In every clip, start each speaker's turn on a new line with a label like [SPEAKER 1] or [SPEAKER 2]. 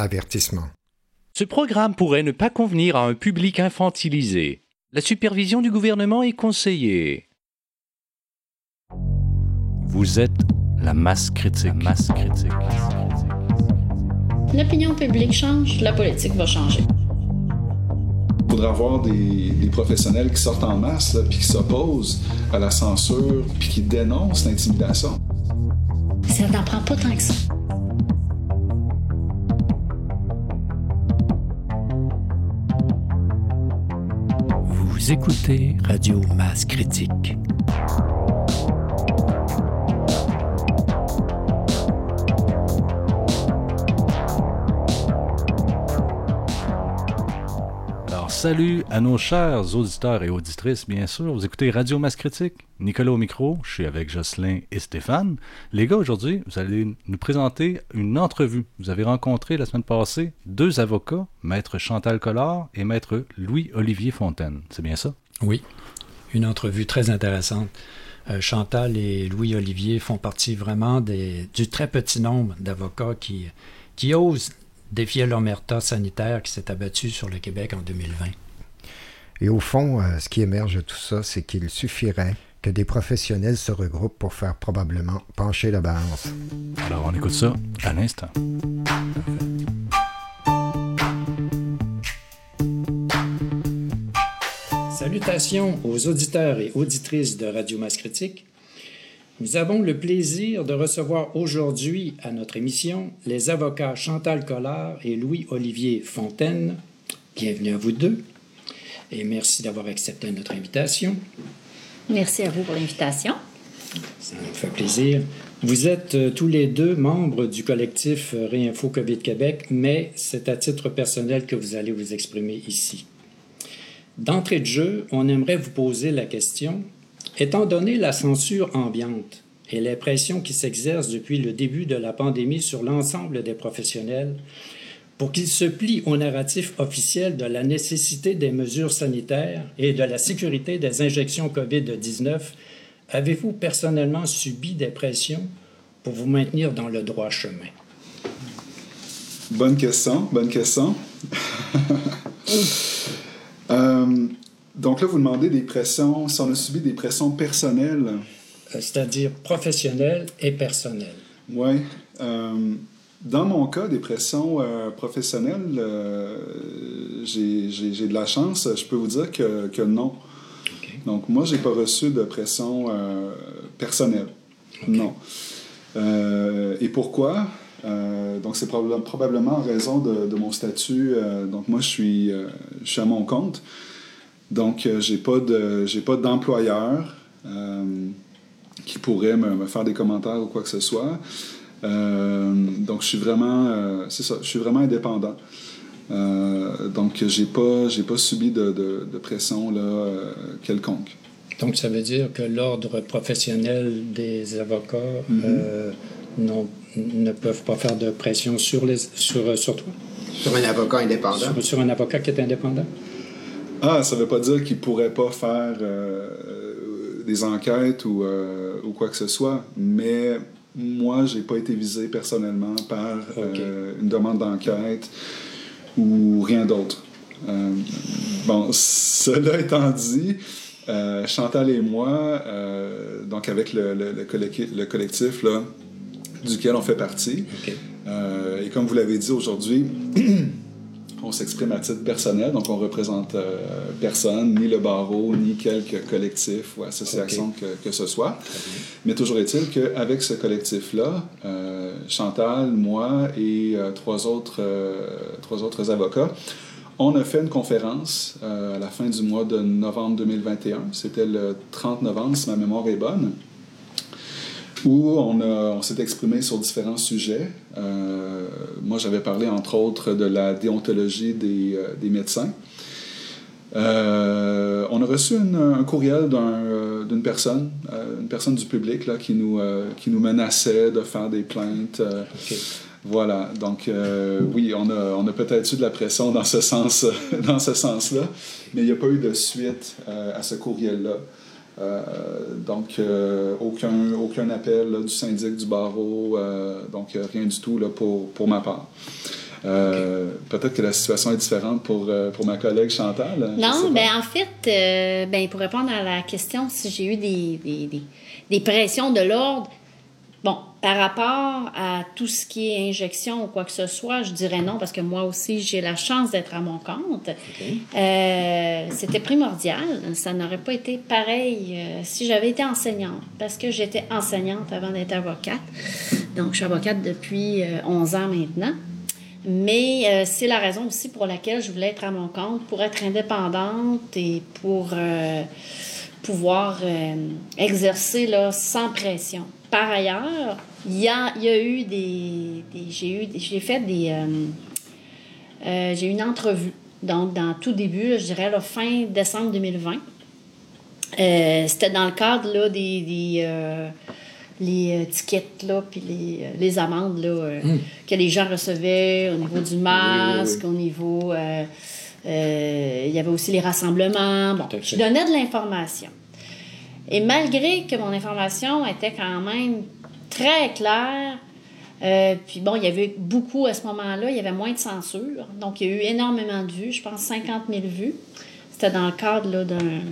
[SPEAKER 1] Avertissement.
[SPEAKER 2] Ce programme pourrait ne pas convenir à un public infantilisé. La supervision du gouvernement est conseillée. Vous êtes la masse critique. masse critique.
[SPEAKER 3] L'opinion publique change, la politique va changer.
[SPEAKER 4] Il faudra avoir des, des, professionnels qui sortent en masse, là, puis qui s'opposent à la censure, puis qui dénoncent l'intimidation.
[SPEAKER 3] Ça n'en prend pas tant que ça.
[SPEAKER 2] Vous écoutez Radio Masse Critique. Salut à nos chers auditeurs et auditrices, bien sûr. Vous écoutez Radio Masse Critique. Nicolas au micro, je suis avec Jocelyn et Stéphane. Les gars, aujourd'hui, vous allez nous présenter une entrevue. Vous avez rencontré la semaine passée deux avocats, Maître Chantal Collard et Maître Louis-Olivier Fontaine. C'est bien ça?
[SPEAKER 5] Oui, une entrevue très intéressante. Euh, Chantal et Louis-Olivier font partie vraiment du très petit nombre d'avocats qui, qui osent défier l'omerta sanitaire qui s'est abattu sur le Québec en 2020.
[SPEAKER 1] Et au fond, euh, ce qui émerge de tout ça, c'est qu'il suffirait que des professionnels se regroupent pour faire probablement pencher la balance.
[SPEAKER 2] Alors, on écoute ça à l'instant.
[SPEAKER 5] Salutations aux auditeurs et auditrices de Radio Masse Critique. Nous avons le plaisir de recevoir aujourd'hui à notre émission les avocats Chantal Collard et Louis-Olivier Fontaine. Bienvenue à vous deux et merci d'avoir accepté notre invitation.
[SPEAKER 3] Merci à vous pour l'invitation.
[SPEAKER 5] Ça nous fait plaisir. Vous êtes euh, tous les deux membres du collectif euh, Réinfo COVID Québec, mais c'est à titre personnel que vous allez vous exprimer ici. D'entrée de jeu, on aimerait vous poser la question Étant donné la censure ambiante et les pressions qui s'exercent depuis le début de la pandémie sur l'ensemble des professionnels, pour qu'ils se plient au narratif officiel de la nécessité des mesures sanitaires et de la sécurité des injections COVID-19, avez-vous personnellement subi des pressions pour vous maintenir dans le droit chemin?
[SPEAKER 4] Bonne question, bonne question. euh, donc là, vous demandez des pressions, si on a subi des pressions personnelles. Euh,
[SPEAKER 5] c'est-à-dire professionnelles et personnelles.
[SPEAKER 4] Oui. Euh, dans mon cas, des pressions euh, professionnelles, j'ai de la chance. Je peux vous dire que, que non. Donc, moi, je n'ai pas reçu de pression personnelle. Non. et pourquoi? donc, c'est probablement en raison de, de mon statut. donc, moi, je suis, je suis à mon compte. Donc, euh, j'ai pas de j'ai pas d'employeur euh, qui pourrait me, faire des commentaires ou quoi que ce soit. Euh, donc, je suis vraiment c'est ça, je suis vraiment indépendant. donc, j'ai pas j'ai pas subi de, de, pression là quelconque.
[SPEAKER 5] Donc, ça veut dire que l'ordre professionnel des avocats mm-hmm. ne peuvent pas faire de pression sur, les, sur, sur toi?
[SPEAKER 6] Sur un avocat indépendant?
[SPEAKER 5] sur un avocat qui est indépendant?
[SPEAKER 4] Ah, ça ne veut pas dire qu'ils ne pourraient pas faire euh, des enquêtes ou, euh, ou, quoi que ce soit, mais moi, je n'ai pas été visé personnellement par euh, une demande d'enquête ou rien d'autre. bon, cela étant dit, Chantal et moi, donc avec le, le, collectif, le, collectif là, duquel on fait partie, et comme vous l'avez dit aujourd'hui, on s'exprime à titre personnel, donc on représente euh, personne, ni le barreau, ni quelque collectif ou association que, que, ce soit. Mais toujours est-il qu'avec ce collectif-là, euh, Chantal, moi et euh, trois, autres, trois autres avocats, on a fait une conférence à la fin du mois de novembre 2021. C'était le 30 novembre, si ma mémoire est bonne où on, on s'est exprimé sur différents sujets. Euh, moi, j'avais parlé, entre autres, de la déontologie des, euh, des médecins. Euh, on a reçu un courriel d'une personne, une personne du public là, qui, nous, qui nous menaçait de faire des plaintes. Voilà, donc oui, on a, on a peut-être eu de la pression dans ce sens, dans ce sens-là, mais il n'y a pas eu de suite à ce courriel-là. Euh, donc, euh, aucun, aucun appel du syndic du barreau, euh, donc rien du tout là, pour, pour ma part. Euh, peut-être que la situation est différente pour, pour ma collègue Chantal. hein,
[SPEAKER 3] Non, ben en fait, euh, ben, pour répondre à la question, si j'ai eu des, des, des- des pressions de l'ordre, bon, par rapport à tout ce qui est injection ou quoi que ce soit, je dirais non, parce que moi aussi, j'ai la chance d'être à mon compte. Euh, C'était primordial. Ça n'aurait pas été pareil euh, si j'avais été enseignante, parce que j'étais enseignante avant d'être avocate. Donc, je suis avocate depuis euh, 11 ans maintenant. Mais euh, c'est la raison aussi pour laquelle je voulais être à mon compte, pour être indépendante et pour pouvoir exercer là, sans pression. Par ailleurs, il y a, il y a eu des. des- j'ai eu j'ai fait des. euh, euh, j'ai eu une entrevue. Donc, dans tout début, là, je dirais la fin décembre 2020. Euh, C'était dans le cadre là, des, des, les tickets, là, puis les, les amendes là, euh, que les gens recevaient au niveau du masque, au niveau. il y avait aussi les rassemblements. Bon, je donnais de l'information. Et malgré que mon information était quand même très claire, euh, puis bon, il y avait beaucoup à ce moment-là, il y avait moins de censure. Donc, il y a eu énormément de vues, je pense 50 000 vues. C'était dans le cadre d'un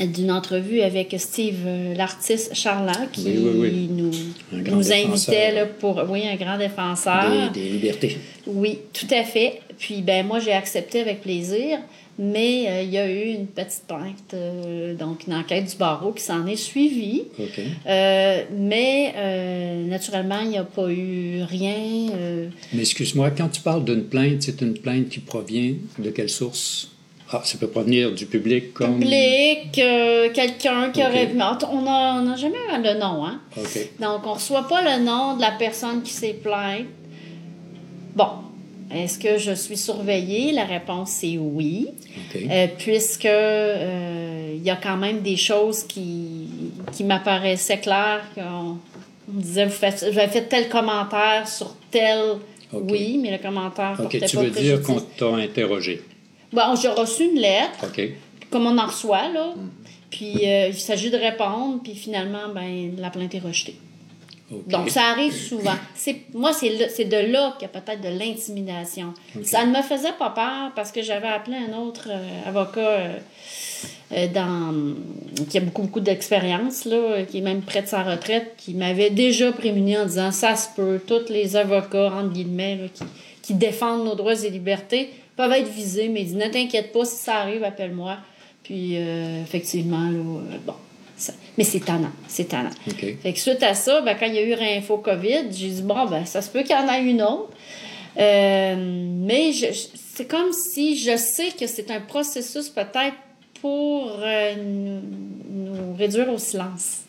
[SPEAKER 3] d'une entrevue avec Steve, euh, l'artiste Charlat, qui
[SPEAKER 5] Oui, oui, oui.
[SPEAKER 3] nous, nous invitait là, pour... Oui, un grand défenseur.
[SPEAKER 5] Des, des libertés.
[SPEAKER 3] Oui, tout à fait. Puis ben moi j'ai accepté avec plaisir, mais euh, il y a eu une petite plainte, euh, donc une enquête du barreau qui s'en est suivie.
[SPEAKER 5] OK.
[SPEAKER 3] Euh, mais naturellement, il n'y a pas eu rien.
[SPEAKER 5] Mais excuse-moi, quand tu parles d'une plainte, c'est une plainte qui provient de quelle source? Ah, ça peut provenir du public comme...
[SPEAKER 3] public, euh, quelqu'un qui
[SPEAKER 5] Ok.
[SPEAKER 3] aurait... On n'a on jamais le nom, hein? Donc, on ne reçoit pas le nom de la personne qui s'est plainte. Bon, est-ce que je suis surveillée? La réponse, c'est oui.
[SPEAKER 5] OK.
[SPEAKER 3] Euh, puisque euh, il y a quand même des choses qui, qui m'apparaissaient claires on me disait vous, faites, vous avez fait tel commentaire sur tel oui mais le commentaire
[SPEAKER 5] OK, tu
[SPEAKER 3] pas
[SPEAKER 5] veux dire qu'on t'a interrogé.
[SPEAKER 3] Bon j'ai reçu une lettre comme on en reçoit là
[SPEAKER 5] Mm.
[SPEAKER 3] puis euh, il s'agit de répondre puis finalement ben la plainte est rejetée donc, ça arrive souvent. C'est, moi, c'est, de là qu'il y a peut-être de l'intimidation. Ça ne me faisait pas peur parce que j'avais appelé un autre euh, avocat euh, dans, qui a beaucoup, beaucoup d'expérience, là, qui est même près de sa retraite, qui m'avait déjà prévenu en disant Ça se peut, tous les avocats, entre guillemets, là, qui, qui défendent nos droits et libertés peuvent être visés, mais il dit Ne t'inquiète pas, si ça arrive, appelle-moi. Puis, euh, effectivement, là, euh, bon. ça- mais c'est tannant, c'est tannant. Fait que suite à ça, ben, quand il y a eu Réinfo COVID, j'ai dit, bon, ben, ça se peut qu'il y en ait une autre. Euh, mais c'est comme si je sais que c'est un processus peut-être pour nous, nous réduire au silence.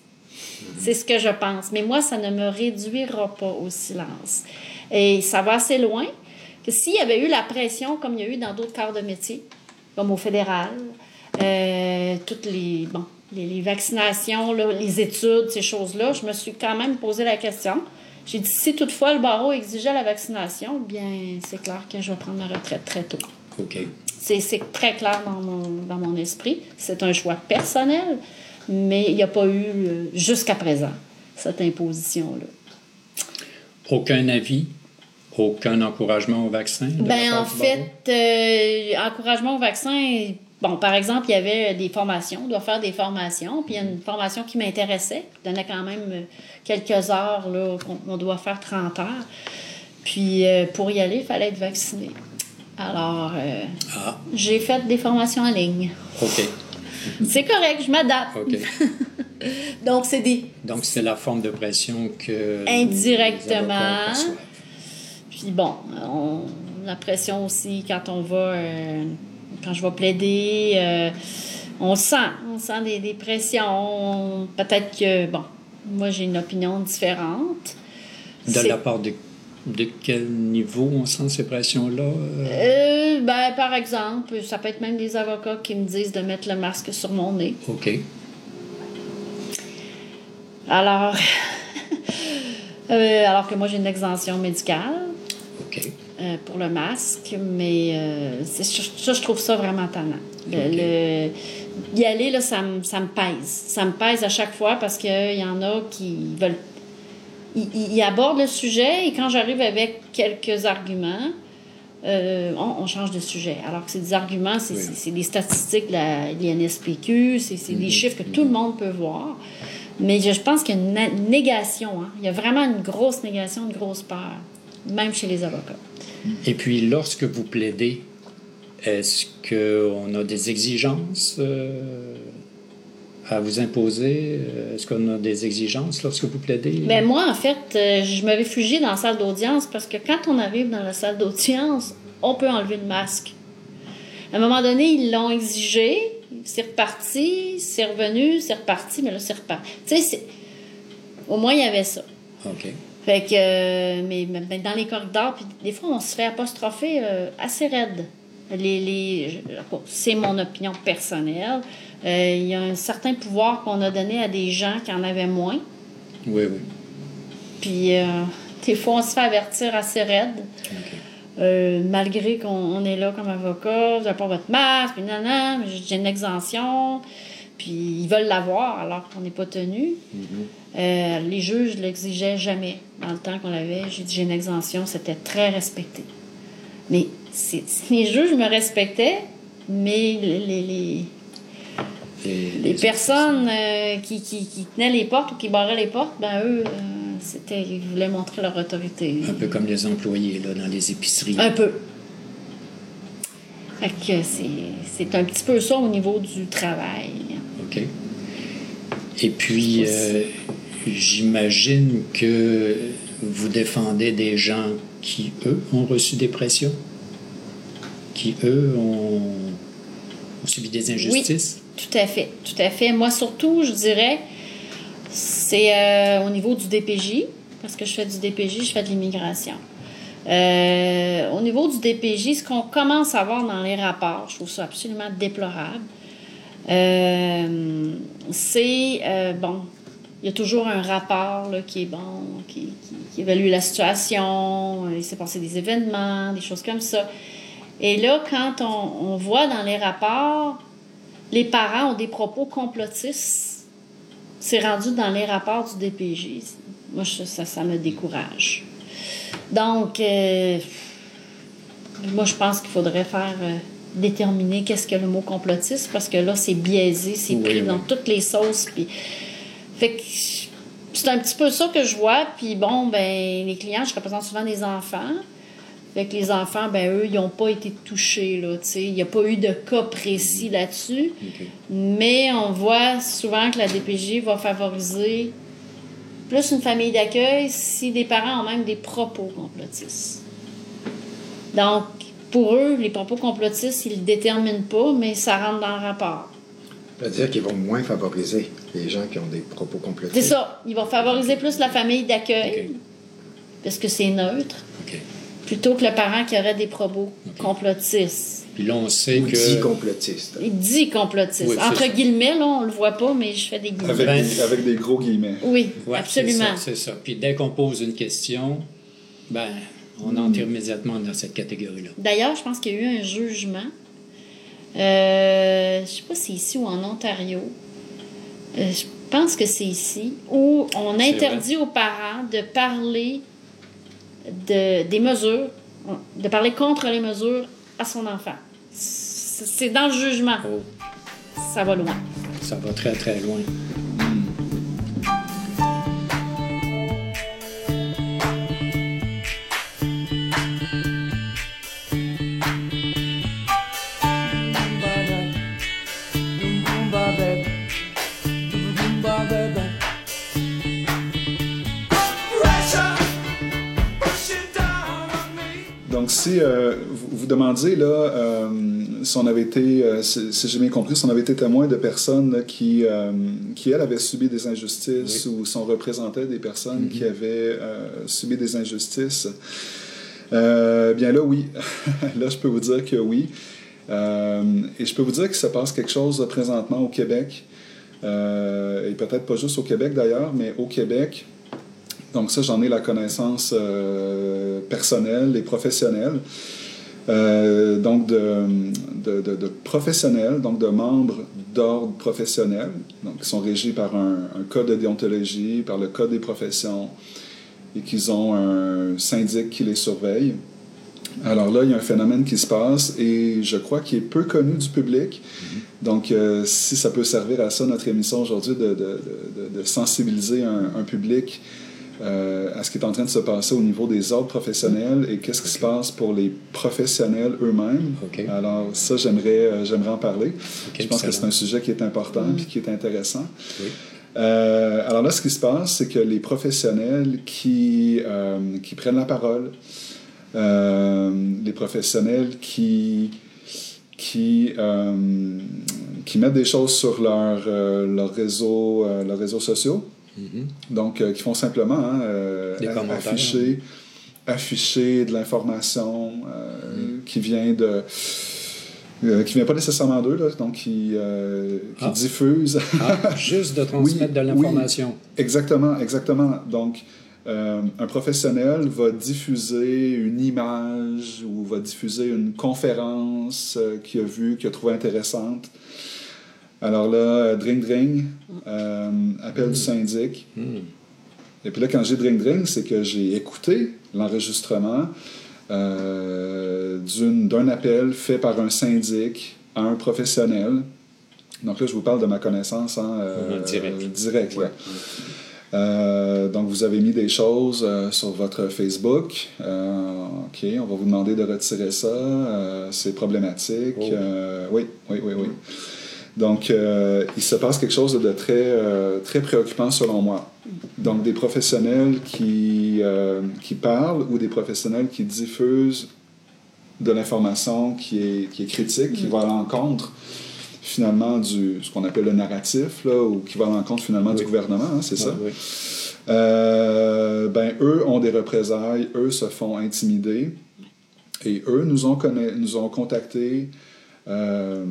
[SPEAKER 3] C'est ce que je pense. Mais moi, ça ne me réduira pas au silence. Et ça va assez loin que s'il y avait eu la pression, comme il y a eu dans d'autres corps de métier, comme au fédéral, euh, toutes les, bon, les, les vaccinations, là, les études, ces choses-là, je me suis quand même posé la question. J'ai dit, si toutefois le barreau exigeait la vaccination, bien, c'est clair que je vais prendre ma retraite très tôt.
[SPEAKER 5] OK.
[SPEAKER 3] C'est c'est très clair dans mon, dans mon esprit. C'est un choix personnel, mais il n'y a pas eu, euh, jusqu'à présent, cette imposition-là.
[SPEAKER 5] Aucun avis, aucun encouragement au vaccin?
[SPEAKER 3] Ben, en fait, euh, encouragement au vaccin, bon, par exemple, il y avait des formations, on doit faire des formations, puis il y a une formation qui m'intéressait, qui donnait quand même euh, quelques heures, là, on doit faire 30 heures. Puis euh, pour y aller, il fallait être vacciné. Alors, euh,
[SPEAKER 5] Ah,
[SPEAKER 3] j'ai fait des formations en ligne.
[SPEAKER 5] OK.
[SPEAKER 3] C'est correct, je m'adapte.
[SPEAKER 5] OK.
[SPEAKER 3] Donc, c'est des.
[SPEAKER 5] Donc, c'est la forme de pression que.
[SPEAKER 3] Indirectement.
[SPEAKER 5] les.
[SPEAKER 3] Puis bon, on, la pression aussi quand on va, euh, quand je vais plaider, euh, on sent, on sent des, des pressions. Peut-être que, bon, moi j'ai une opinion différente.
[SPEAKER 5] De la part de, de quel niveau on sent ces pressions-là? euh?
[SPEAKER 3] Ben, par exemple, ça peut être même des avocats qui me disent de mettre le masque sur mon nez.
[SPEAKER 5] OK.
[SPEAKER 3] Alors, euh, alors que moi j'ai une exemption médicale. Euh, pour le masque, mais euh, ça, je trouve ça vraiment tannant. Le, le- y aller, là, ça, me- ça me pèse. Ça me pèse à chaque fois parce qu'il y en a qui veulent. il, aborde le sujet et quand j'arrive avec quelques arguments, euh, on, change de sujet. Alors que c'est des arguments, c'est des statistiques de la l'INSPQ, c'est des mhm. chiffres que tout le monde peut voir. Mais je, pense qu'il y a une négation. Hein. Il y a vraiment une grosse négation, une grosse peur, même chez les avocats.
[SPEAKER 5] Et puis, lorsque vous plaidez, est-ce qu'on a des exigences euh, à vous imposer? Est-ce qu'on a des exigences lorsque vous plaidez?
[SPEAKER 3] Bien, moi, en fait, euh, je me réfugie dans la salle d'audience parce que quand on arrive dans la salle d'audience, on peut enlever le masque. À un moment donné, ils l'ont exigé, c'est reparti, c'est revenu, c'est reparti, mais là, c'est reparti. Tu sais, au moins, il y avait ça.
[SPEAKER 5] OK.
[SPEAKER 3] Fait que, euh, mais, dans les corridors, puis des fois, on se fait apostropher euh, assez raide. Les, les, c'est mon opinion personnelle. Euh, il y a un certain pouvoir qu'on a donné à des gens qui en avaient moins.
[SPEAKER 5] Oui, oui.
[SPEAKER 3] Puis, des fois, on se fait avertir assez raide. malgré qu'on est là comme avocat, vous n'avez pas votre masque, puis non, non, j'ai une exemption. Puis ils veulent l'avoir alors qu'on n'est pas tenu. Mm-hmm. Euh, les juges ne l'exigeaient jamais. Dans le temps qu'on l'avait, j'ai dit j'ai une exemption, c'était très respecté. Mais les juges me respectaient, mais les, les, personnes euh, qui, qui, qui, tenaient les portes ou qui barraient les portes, ben eux, euh, c'était, ils voulaient montrer leur autorité.
[SPEAKER 5] Un peu comme les employés là, dans les épiceries.
[SPEAKER 3] Un peu. Fait que c'est un petit peu ça au niveau du travail.
[SPEAKER 5] OK. Et puis, euh, j'imagine que vous défendez des gens qui, eux, ont reçu des pressions, qui, eux, ont, subi des injustices.
[SPEAKER 3] Oui, tout à fait, tout à fait. Moi, surtout, je dirais, c'est euh, au niveau du DPJ, parce que je fais du DPJ, je fais de l'immigration. Euh, au niveau du DPJ, ce qu'on commence à voir dans les rapports, je trouve ça absolument déplorable, euh, c'est, euh, bon, il y a toujours un rapport qui est bon, qui, évalue la situation, il s'est passé des événements, des choses comme ça. Et là, quand on, voit dans les rapports, les parents ont des propos complotistes, c'est rendu dans les rapports du DPJ. Moi, ça, me décourage. Donc, euh, moi, je pense qu'il faudrait faire déterminer qu'est-ce que le mot complotiste parce que là, c'est biaisé, c'est pris dans toutes les sauces. Puis... Fait que c'est un petit peu ça que je vois. Puis bon, ben les clients, je représente souvent des enfants. Fait que les enfants, ben eux, ils n'ont pas été touchés, là, Il n'y a pas eu de cas précis là-dessus. Mais on voit souvent que la DPJ va favoriser plus une famille d'accueil si des parents ont même des propos complotistes. Donc, pour eux, les propos complotistes, ils ne le déterminent pas, mais ça rentre dans le rapport.
[SPEAKER 1] Ça veut dire qu'ils vont moins favoriser les gens qui ont des propos complotistes.
[SPEAKER 3] C'est ça. Ils vont favoriser plus la famille d'accueil, parce que c'est neutre, plutôt que le parent qui aurait des propos complotistes.
[SPEAKER 5] Puis là, on sait
[SPEAKER 1] que... Il dit complotiste.
[SPEAKER 3] Il dit complotiste. Entre guillemets, là, on le voit pas, mais je fais des guillemets.
[SPEAKER 4] Avec, des, avec des gros guillemets.
[SPEAKER 3] Oui, absolument.
[SPEAKER 5] C'est ça, ça. Puis dès qu'on pose une question, ben on entre immédiatement dans cette catégorie-là.
[SPEAKER 3] D'ailleurs, je pense qu'il y a eu un jugement. Euh, je ne sais pas si c'est ici ou en Ontario. Euh, je pense que c'est ici, où on interdit aux parents de parler de, des mesures, de parler contre les mesures à son enfant. C'est dans le jugement. Oh. Ça va loin.
[SPEAKER 5] Ça va très, très loin.
[SPEAKER 4] Vous, demandiez là, euh, si on avait été, euh, si, j'ai bien compris, si on avait été témoin de personnes qui, qui, elles, avaient subi des injustices ou sont représentées des personnes qui mm-hmm. avaient subi des injustices, bien là, oui. là, je peux vous dire que oui. et je peux vous dire que ça passe quelque chose présentement au Québec, et peut-être pas juste au Québec d'ailleurs, mais au Québec, donc ça, j'en ai la connaissance euh, personnelle et professionnelle. Euh, donc de, de, professionnels, donc de membres d'ordre professionnel, donc qui sont régis par un, code de déontologie, par le code des professions, et qu'ils ont un syndic qui les surveille. Alors là, il y a un phénomène qui se passe et je crois qu'il est peu connu du public. Donc, euh, si ça peut servir à ça, notre émission aujourd'hui, de, sensibiliser un, public euh, à ce qui est en train de se passer au niveau des ordres professionnels et qu'est-ce qui se passe pour les professionnels eux-mêmes. Alors, ça, j'aimerais, euh, j'aimerais en parler. je pense que c'est un sujet qui est important et qui est intéressant. alors là, ce qui se passe, c'est que les professionnels qui, qui prennent la parole, euh, les professionnels qui, qui, euh, qui mettent des choses sur leur, euh, leur réseau, leurs réseaux sociaux. Mm-hmm. Donc, qui font simplement hein, afficher, afficher de l'information mm. qui vient de. qui vient pas nécessairement d'eux, donc qui, qui ah. diffuse.
[SPEAKER 5] ah, juste de transmettre de l'information.
[SPEAKER 4] exactement, exactement. Donc, euh, un professionnel va diffuser une image ou va diffuser une conférence euh, qu'il a vue, qu'il a trouvé intéressante. Alors là, euh, Dring Dring, appel du syndic. Et puis là, quand j'ai Dring Dring, c'est que j'ai écouté l'enregistrement d'un appel fait par un syndic à un professionnel. Donc là, je vous parle de ma connaissance en direct. direct euh, donc, vous avez mis des choses euh, sur votre Facebook. Euh, OK, on va vous demander de retirer ça. c'est problématique. Oh. oui, oui, oui, oui. Donc, il se passe quelque chose de très, très préoccupant selon moi. Donc, des professionnels qui, qui parlent ou des professionnels qui diffusent de l'information qui est, qui est critique, qui mm. va à l'encontre finalement du ce qu'on appelle le narratif, là, ou qui va à l'encontre finalement du gouvernement, hein, c'est ça? Euh, ben, eux ont des représailles, eux se font intimider, et eux nous ont, nous ont contactés, euh,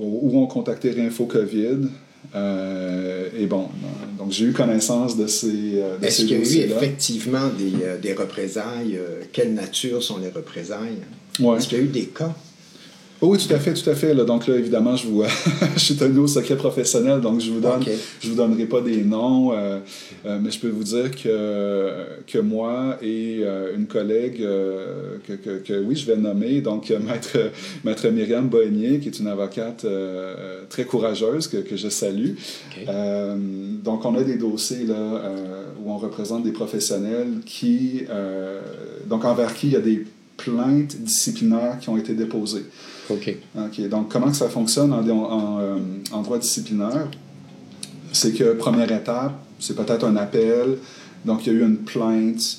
[SPEAKER 4] ou ont contacté Réinfo COVID. Euh, et bon, donc j'ai eu connaissance de ces.
[SPEAKER 1] Est-ce qu'il y a eu effectivement des, des représailles? Quelle nature sont les représailles? Est-ce qu'il y a eu des cas?
[SPEAKER 4] Oui, tout à fait, tout à fait. Donc là, évidemment, je vous, je suis tenu au secret professionnel, donc je vous donne, je vous donnerai pas des noms, euh, euh, mais je peux vous dire que, que moi et euh, une collègue que, que, que, oui, je vais nommer, donc maître, maître Myriam Bonnier, qui est une avocate très courageuse que, que je salue. donc on a des dossiers là où on représente des professionnels qui, donc envers qui il y a des plaintes disciplinaires qui ont été déposées.
[SPEAKER 5] OK.
[SPEAKER 4] OK. Donc, comment ça fonctionne en, euh, en, droit disciplinaire? C'est que, première étape, c'est peut-être un appel. Donc, il y a eu une plainte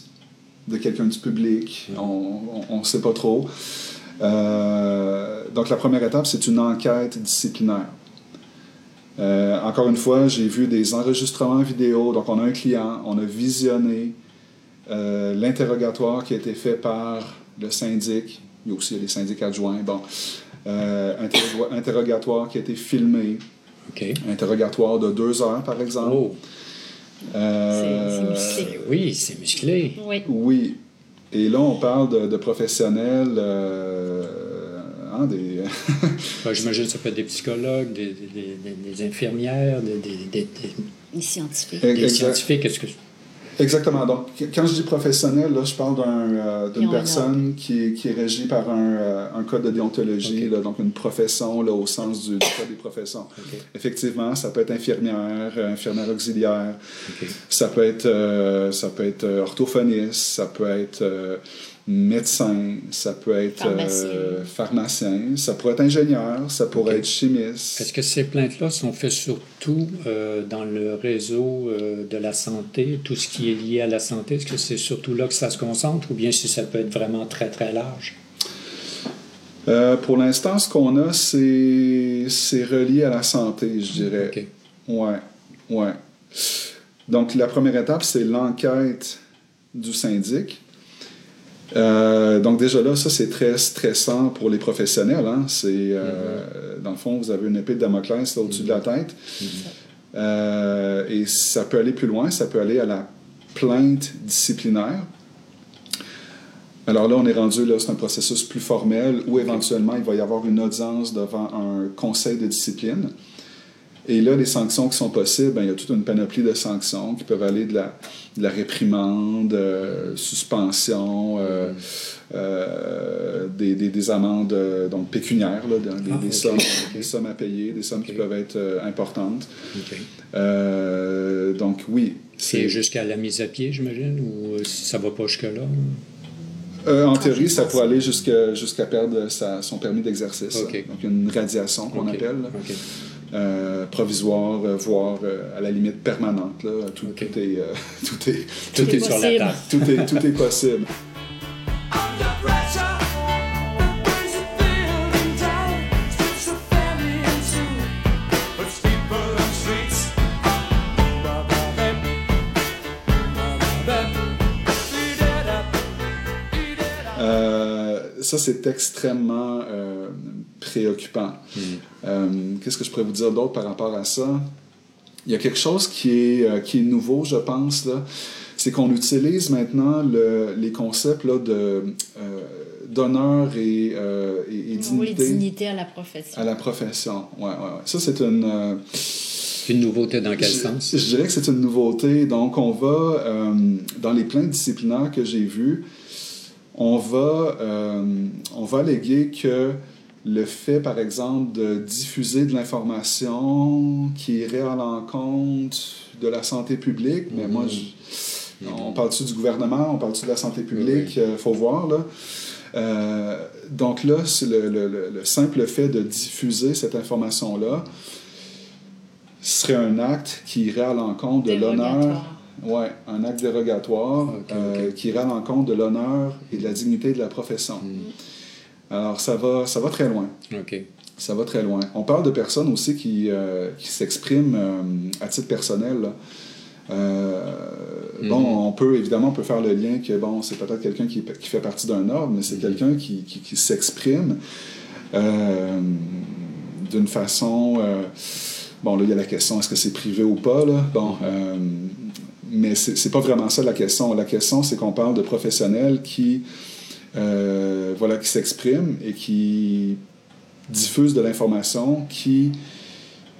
[SPEAKER 4] de quelqu'un du public. On ne sait pas trop. Euh, donc, la première étape, c'est une enquête disciplinaire. Euh, encore une fois, j'ai vu des enregistrements vidéo. Donc, on a un client, on a visionné l'interrogatoire qui a été fait par le syndic il y a aussi les syndics adjoints. Bon. Euh, interrogatoire qui a été filmé. Interrogatoire de deux heures, par exemple. Oh.
[SPEAKER 3] Euh, c'est musclé.
[SPEAKER 5] Oui, c'est musclé.
[SPEAKER 3] Oui.
[SPEAKER 4] oui. Et là, on parle de, professionnels. Euh, hein, des...
[SPEAKER 5] J'imagine que ça peut être des psychologues, des, des, infirmières, des,
[SPEAKER 3] des, scientifiques.
[SPEAKER 5] Des scientifiques. Est-ce que
[SPEAKER 4] Exactement. Donc, quand je dis professionnel, là, je parle euh, d'une personne qui, qui, est régie par un, euh, un code de déontologie, là, donc une profession là, au sens du, code des professions. Effectivement, ça peut être infirmière, infirmière auxiliaire, ça peut être, euh, ça peut être orthophoniste, ça peut être médecin, ça peut être euh, pharmacien, ça pourrait être ingénieur, ça pourrait être chimiste.
[SPEAKER 5] Est-ce que ces plaintes-là sont faites surtout euh, dans le réseau euh, de la santé, tout ce qui est lié à la santé? Est-ce que c'est surtout là que ça se concentre ou bien si ça peut être vraiment très, très large?
[SPEAKER 4] pour l'instant, ce qu'on a, c'est relié à la santé, je dirais. OK. Ouais, ouais. Donc, la première étape, c'est l'enquête du syndic. Euh, donc déjà là, ça c'est très stressant pour les professionnels. Hein? C'est, euh, mm-hmm. Dans le fond, vous avez une épée de Damoclès au-dessus de la tête. Mm-hmm. Euh, et ça peut aller plus loin, ça peut aller à la plainte disciplinaire. Alors là, on est rendu, là, c'est un processus plus formel où éventuellement il va y avoir une audience devant un conseil de discipline. Et là, les sanctions qui sont possibles, ben, il y a toute une panoplie de sanctions qui peuvent aller de la, de la réprimande, euh, suspension, euh, euh, des, des, des, amendes donc pécuniaires, là, des, ah, sommes, des, sommes, à payer, des sommes qui peuvent être importantes. donc oui.
[SPEAKER 5] C'est jusqu'à la mise à pied, j'imagine, ou ça ne va pas jusque-là?
[SPEAKER 4] en théorie, ça peut aller jusqu'à perdre sa, son permis d'exercice. Donc, une radiation qu'on appelle. Euh, provisoire, euh, voire euh, à la limite permanente. Là. Tout, tout, est, tout, est,
[SPEAKER 5] tout, est, sur la table.
[SPEAKER 4] Tout est, tout est possible. ça, c'est extrêmement préoccupant. Hmm. Euh, qu'est-ce que je pourrais vous dire d'autre par rapport à ça? Il y a quelque chose qui est, euh, qui est nouveau, je pense, là. c'est qu'on utilise maintenant le, les concepts là, de, euh, d'honneur et, et, dignité.
[SPEAKER 3] dignité à la profession.
[SPEAKER 4] À la profession, ouais, ouais. Ça, c'est une...
[SPEAKER 5] Une nouveauté dans quel sens?
[SPEAKER 4] Je dirais que c'est une nouveauté. Donc, on va, dans les plans disciplinaires que j'ai vus, on va, on va alléguer que le fait, par exemple, de diffuser de l'information qui irait à l'encontre de la santé publique, mais moi, mhm. on parle-tu du gouvernement, on parle-tu de la santé publique, il faut voir, là. Euh, donc là, c'est le, le, simple fait de diffuser cette information-là serait un acte qui irait à l'encontre de l'honneur. Oui, un acte dérogatoire euh, qui irait à l'encontre de l'honneur et de la dignité de la profession. Mhm. Alors, ça va, ça va très loin.
[SPEAKER 5] OK.
[SPEAKER 4] Ça va très loin. On parle de personnes aussi qui, euh, qui s'expriment euh, à titre personnel. Euh, bon, mm-hmm. on peut, évidemment, on peut faire le lien que, bon, c'est peut-être quelqu'un qui, qui, fait partie d'un ordre, mais c'est mm-hmm. quelqu'un qui, qui, qui s'exprime d'une façon... bon, là, il y a la question, est-ce que c'est privé ou pas, là? Bon, mais c'est pas vraiment ça la question. La question, c'est qu'on parle de professionnels qui euh, voilà, qui s'exprime et qui diffuse de l'information qui,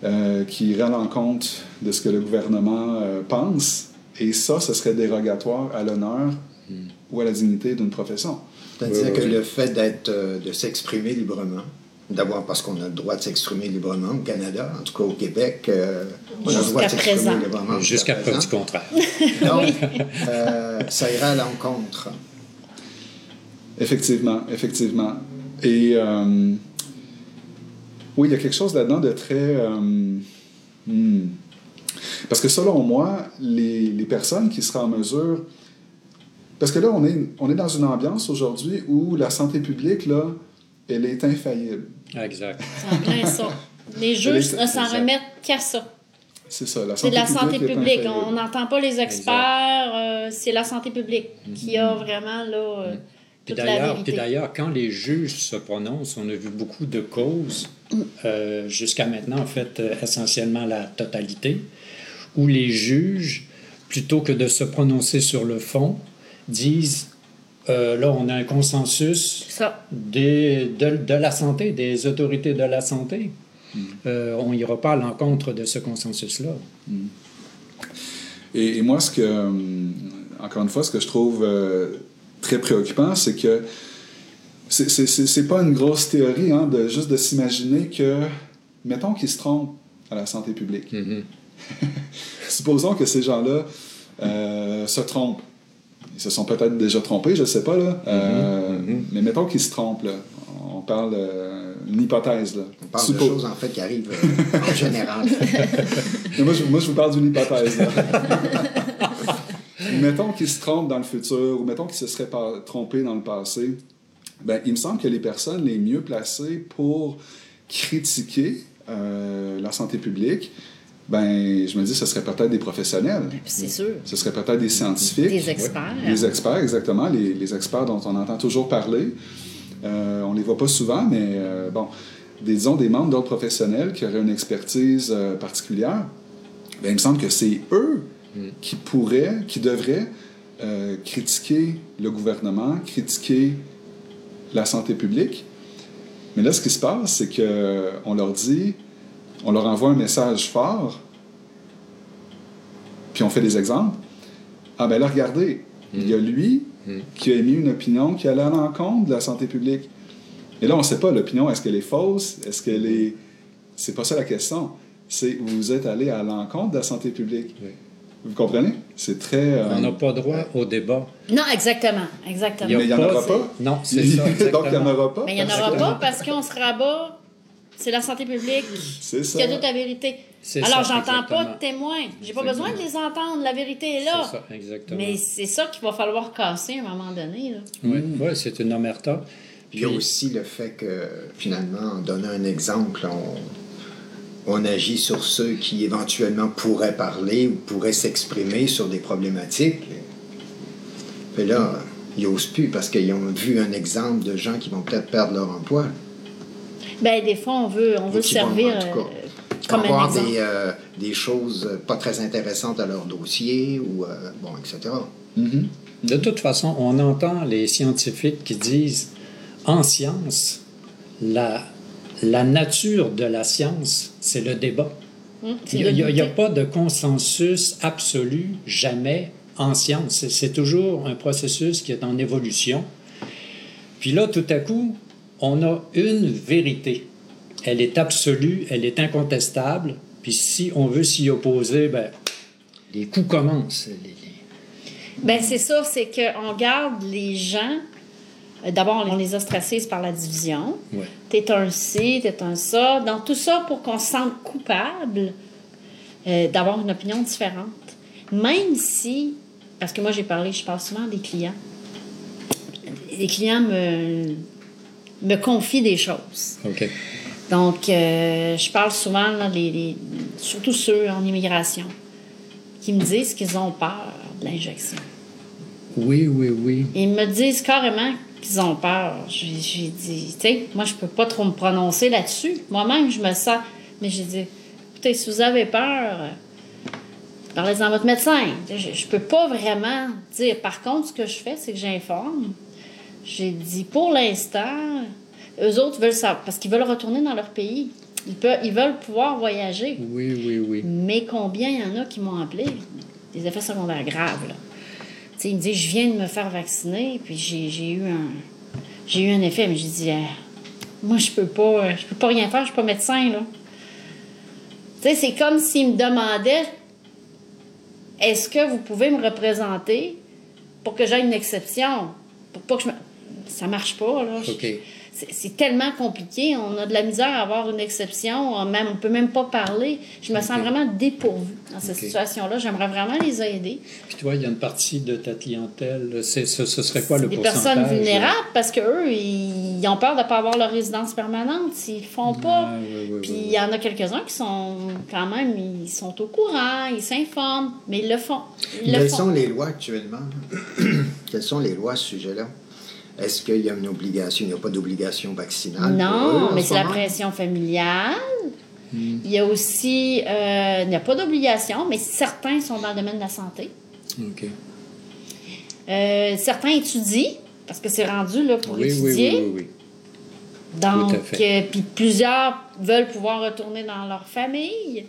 [SPEAKER 4] euh, qui rend en compte de ce que le gouvernement euh, pense. Et ça, ce serait dérogatoire à l'honneur ou à la dignité d'une profession.
[SPEAKER 1] C'est-à-dire que le fait d'être, de s'exprimer librement, d'abord parce qu'on a le droit de s'exprimer librement au Canada, en tout cas au Québec,
[SPEAKER 3] on a le droit de s'exprimer
[SPEAKER 5] librement. Jusqu'à preuve du contraire.
[SPEAKER 1] Donc, ça ira à l'encontre
[SPEAKER 4] Effectivement, effectivement. Et euh, oui, il y a quelque chose là-dedans de très... Euh, hmm. Parce que selon moi, les, les, personnes qui seraient en mesure... Parce que là, on est, on est dans une ambiance aujourd'hui où la santé publique, là, elle est infaillible.
[SPEAKER 5] Exact.
[SPEAKER 3] C'est ça. Les juges ne s'en remettent qu'à ça.
[SPEAKER 4] C'est ça, la
[SPEAKER 3] santé C'est de la santé publique. On n'entend pas les experts. Euh, c'est la santé publique qui a vraiment, là... Mm.
[SPEAKER 5] Puis d'ailleurs, quand les juges se prononcent, on a vu beaucoup de causes, euh, jusqu'à maintenant, en fait, euh, essentiellement la totalité, où les juges, plutôt que de se prononcer sur le fond, disent euh, là, on a un consensus des, de, de, la santé, des autorités de la santé. Mm. on n'ira pas à l'encontre de ce consensus-là.
[SPEAKER 4] Mm. Et, et, moi, ce que, encore une fois, ce que je trouve très préoccupant, c'est que c'est pas une grosse théorie, hein, de, juste de s'imaginer que, mettons qu'ils se trompent à la santé publique. Mm-hmm. Supposons que ces gens-là euh, se trompent. Ils se sont peut-être déjà trompés, je ne sais pas, là. Mm-hmm. Euh, mm-hmm. Mais mettons qu'ils se trompent, là. On parle d'une hypothèse, là.
[SPEAKER 1] On parle de choses, en fait, qui arrivent euh, en général.
[SPEAKER 4] moi, je, moi, je vous parle d'une hypothèse, là. mettons qu'ils se trompent dans le futur, ou mettons qu'ils se seraient trompés dans le passé, ben, il me semble que les personnes les mieux placées pour critiquer euh, la santé publique, ben, je me dis, ce serait peut-être des professionnels.
[SPEAKER 3] C'est sûr.
[SPEAKER 4] Ce serait peut-être des scientifiques.
[SPEAKER 3] Des experts.
[SPEAKER 4] Des experts, exactement. Les, les, experts dont on entend toujours parler. Euh, on ne les voit pas souvent, mais euh, bon, disons des membres d'autres professionnels qui auraient une expertise particulière. Ben, il me semble que c'est eux qui pourrait, qui devrait euh, critiquer le gouvernement, critiquer la santé publique. Mais là, ce qui se passe, c'est qu'on leur dit on leur envoie un message fort, puis on fait des exemples. Ah ben là, regardez, il y a lui qui a émis une opinion qui allait à l'encontre de la santé publique. Et là, on ne sait pas l'opinion, est-ce qu'elle est fausse, est-ce qu'elle est... C'est pas ça la question. C'est vous êtes allé à l'encontre de la santé publique. Vous comprenez? C'est très... euh,
[SPEAKER 5] On n'a pas droit au débat.
[SPEAKER 3] Non, exactement. Exactement.
[SPEAKER 4] Mais il n'y en aura pas?
[SPEAKER 5] Non, c'est ça,
[SPEAKER 4] Donc, il n'y en aura pas?
[SPEAKER 3] Mais il n'y en aura pas parce qu'on se rabat. C'est la santé publique
[SPEAKER 4] C'est ça.
[SPEAKER 3] qui a toute la vérité.
[SPEAKER 5] C'est
[SPEAKER 3] Alors, j'entends pas de témoins. J'ai pas besoin de les entendre. La vérité est là.
[SPEAKER 5] C'est ça, exactement.
[SPEAKER 3] Mais c'est ça qu'il va falloir casser à un moment donné. Là.
[SPEAKER 5] Oui, ouais, c'est une omerta.
[SPEAKER 1] Puis il y a aussi le fait que, finalement, en donnant un exemple, on, on agit sur ceux qui éventuellement pourraient parler ou pourraient s'exprimer sur des problématiques. Puis là, ils n'osent plus parce qu'ils ont vu un exemple de gens qui vont peut-être perdre leur emploi.
[SPEAKER 3] Ben, des fois, on veut, on veut servir
[SPEAKER 1] en tout cas,
[SPEAKER 3] euh,
[SPEAKER 1] vont
[SPEAKER 3] comme un
[SPEAKER 1] avoir des, euh, des choses pas très intéressantes à leur dossier, ou, euh, bon, etc.
[SPEAKER 4] Mhm.
[SPEAKER 5] De toute façon, on entend les scientifiques qui disent en science, la, la nature de la science, c'est le débat.
[SPEAKER 3] Hum,
[SPEAKER 5] Il n'y a, pas de consensus absolu, jamais, en science. C'est- toujours un processus qui est en évolution. Puis là, tout à coup, on a une vérité. Elle est absolue, elle est incontestable. Puis si on veut s'y opposer, ben, les coups commencent. Les- les-
[SPEAKER 3] Ben, c'est ça, c'est qu'on garde les gens. Euh, D'abord, on les ostracise par la division.
[SPEAKER 5] Ouais.
[SPEAKER 3] T'es un ci, t'es un ça. Dans tout ça, pour qu'on se sente coupable euh, d'avoir une opinion différente. Même si, parce que moi j'ai parlé, je parle souvent des clients. Les clients me, me confient des choses.
[SPEAKER 5] OK.
[SPEAKER 3] Donc, euh, je parle souvent, là, les, les- surtout ceux en immigration, qui me disent qu'ils ont peur de l'injection.
[SPEAKER 5] Oui, oui, oui.
[SPEAKER 3] Ils me disent carrément qu'ils ont peur. J'ai dit, tu sais, moi, je peux pas trop me prononcer là-dessus. Moi-même, je me sens. Mais j'ai dit, écoutez, si vous avez peur, parlez-en à votre médecin. Je, je peux pas vraiment dire. Par contre, ce que je fais, c'est que j'informe. J'ai dit, pour l'instant, eux autres veulent savoir, parce qu'ils veulent retourner dans leur pays. Ils, peuvent, ils veulent pouvoir voyager.
[SPEAKER 5] Oui, oui, oui.
[SPEAKER 3] Mais combien il y en a qui m'ont appelé? Des effets secondaires graves, là. Il me dit, je viens de me faire vacciner, puis j'ai eu un... J'ai eu un effet, mais j'ai dit, Ah, moi, je peux pas... Je peux pas rien faire, je suis pas médecin, là. C'est comme s'il me demandait, est-ce que vous pouvez me représenter pour que j'aie une exception? Pour pas que je me... Ça marche pas, là. C'est tellement compliqué. On a de la misère à avoir une exception. On ne peut même pas parler. Je me sens vraiment dépourvue dans cette situation-là. J'aimerais vraiment les aider.
[SPEAKER 5] Puis toi, il y a une partie de ta clientèle. C'est, ce, ce serait quoi le
[SPEAKER 3] des
[SPEAKER 5] pourcentage?
[SPEAKER 3] personnes vulnérables parce qu'eux, ils, ils ont peur de ne pas avoir leur résidence permanente s'ils ne le font pas.
[SPEAKER 5] Ah, oui, oui,
[SPEAKER 3] Puis
[SPEAKER 5] oui,
[SPEAKER 3] il y en a quelques-uns qui sont quand même, ils sont au courant, ils s'informent, mais ils le font. Ils le
[SPEAKER 1] Quelles
[SPEAKER 3] font.
[SPEAKER 1] sont les lois actuellement? Quelles sont les lois à ce sujet-là? Est-ce qu'il y a une obligation? Il n'y a pas d'obligation vaccinale? pour eux,
[SPEAKER 3] Non, mais
[SPEAKER 1] ce
[SPEAKER 3] c'est la pression familiale. Il y a aussi, euh, il n'y a pas d'obligation, mais certains sont dans le domaine de la santé.
[SPEAKER 5] OK.
[SPEAKER 3] Euh, certains étudient, parce que c'est rendu là, pour
[SPEAKER 5] Oui,
[SPEAKER 3] étudier.
[SPEAKER 5] oui, oui, oui.
[SPEAKER 3] Donc, euh, puis plusieurs veulent pouvoir retourner dans leur famille,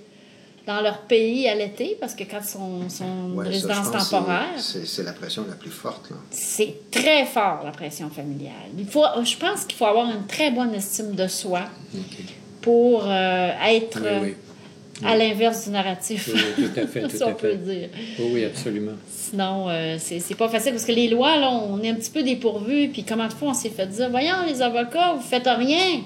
[SPEAKER 3] dans leur pays à l'été, parce que quand ils sont, sont
[SPEAKER 1] Ouais, ça,
[SPEAKER 3] résidence temporaire,
[SPEAKER 1] c'est- la pression la plus forte.
[SPEAKER 3] C'est très fort, la pression familiale. Il faut, je pense qu'il faut avoir une très bonne estime de soi pour euh, être
[SPEAKER 5] Oui,
[SPEAKER 3] euh,
[SPEAKER 5] oui.
[SPEAKER 3] à l'inverse du narratif,
[SPEAKER 5] tout à fait, tout
[SPEAKER 3] si
[SPEAKER 5] à
[SPEAKER 3] on peut
[SPEAKER 5] fait.
[SPEAKER 3] dire.
[SPEAKER 5] Oui, oui, absolument.
[SPEAKER 3] Sinon, euh, c'est c'est pas facile parce que les lois, là, on est un petit peu dépourvus. Puis comment de fois on s'est fait dire Voyons, les avocats, vous faites rien.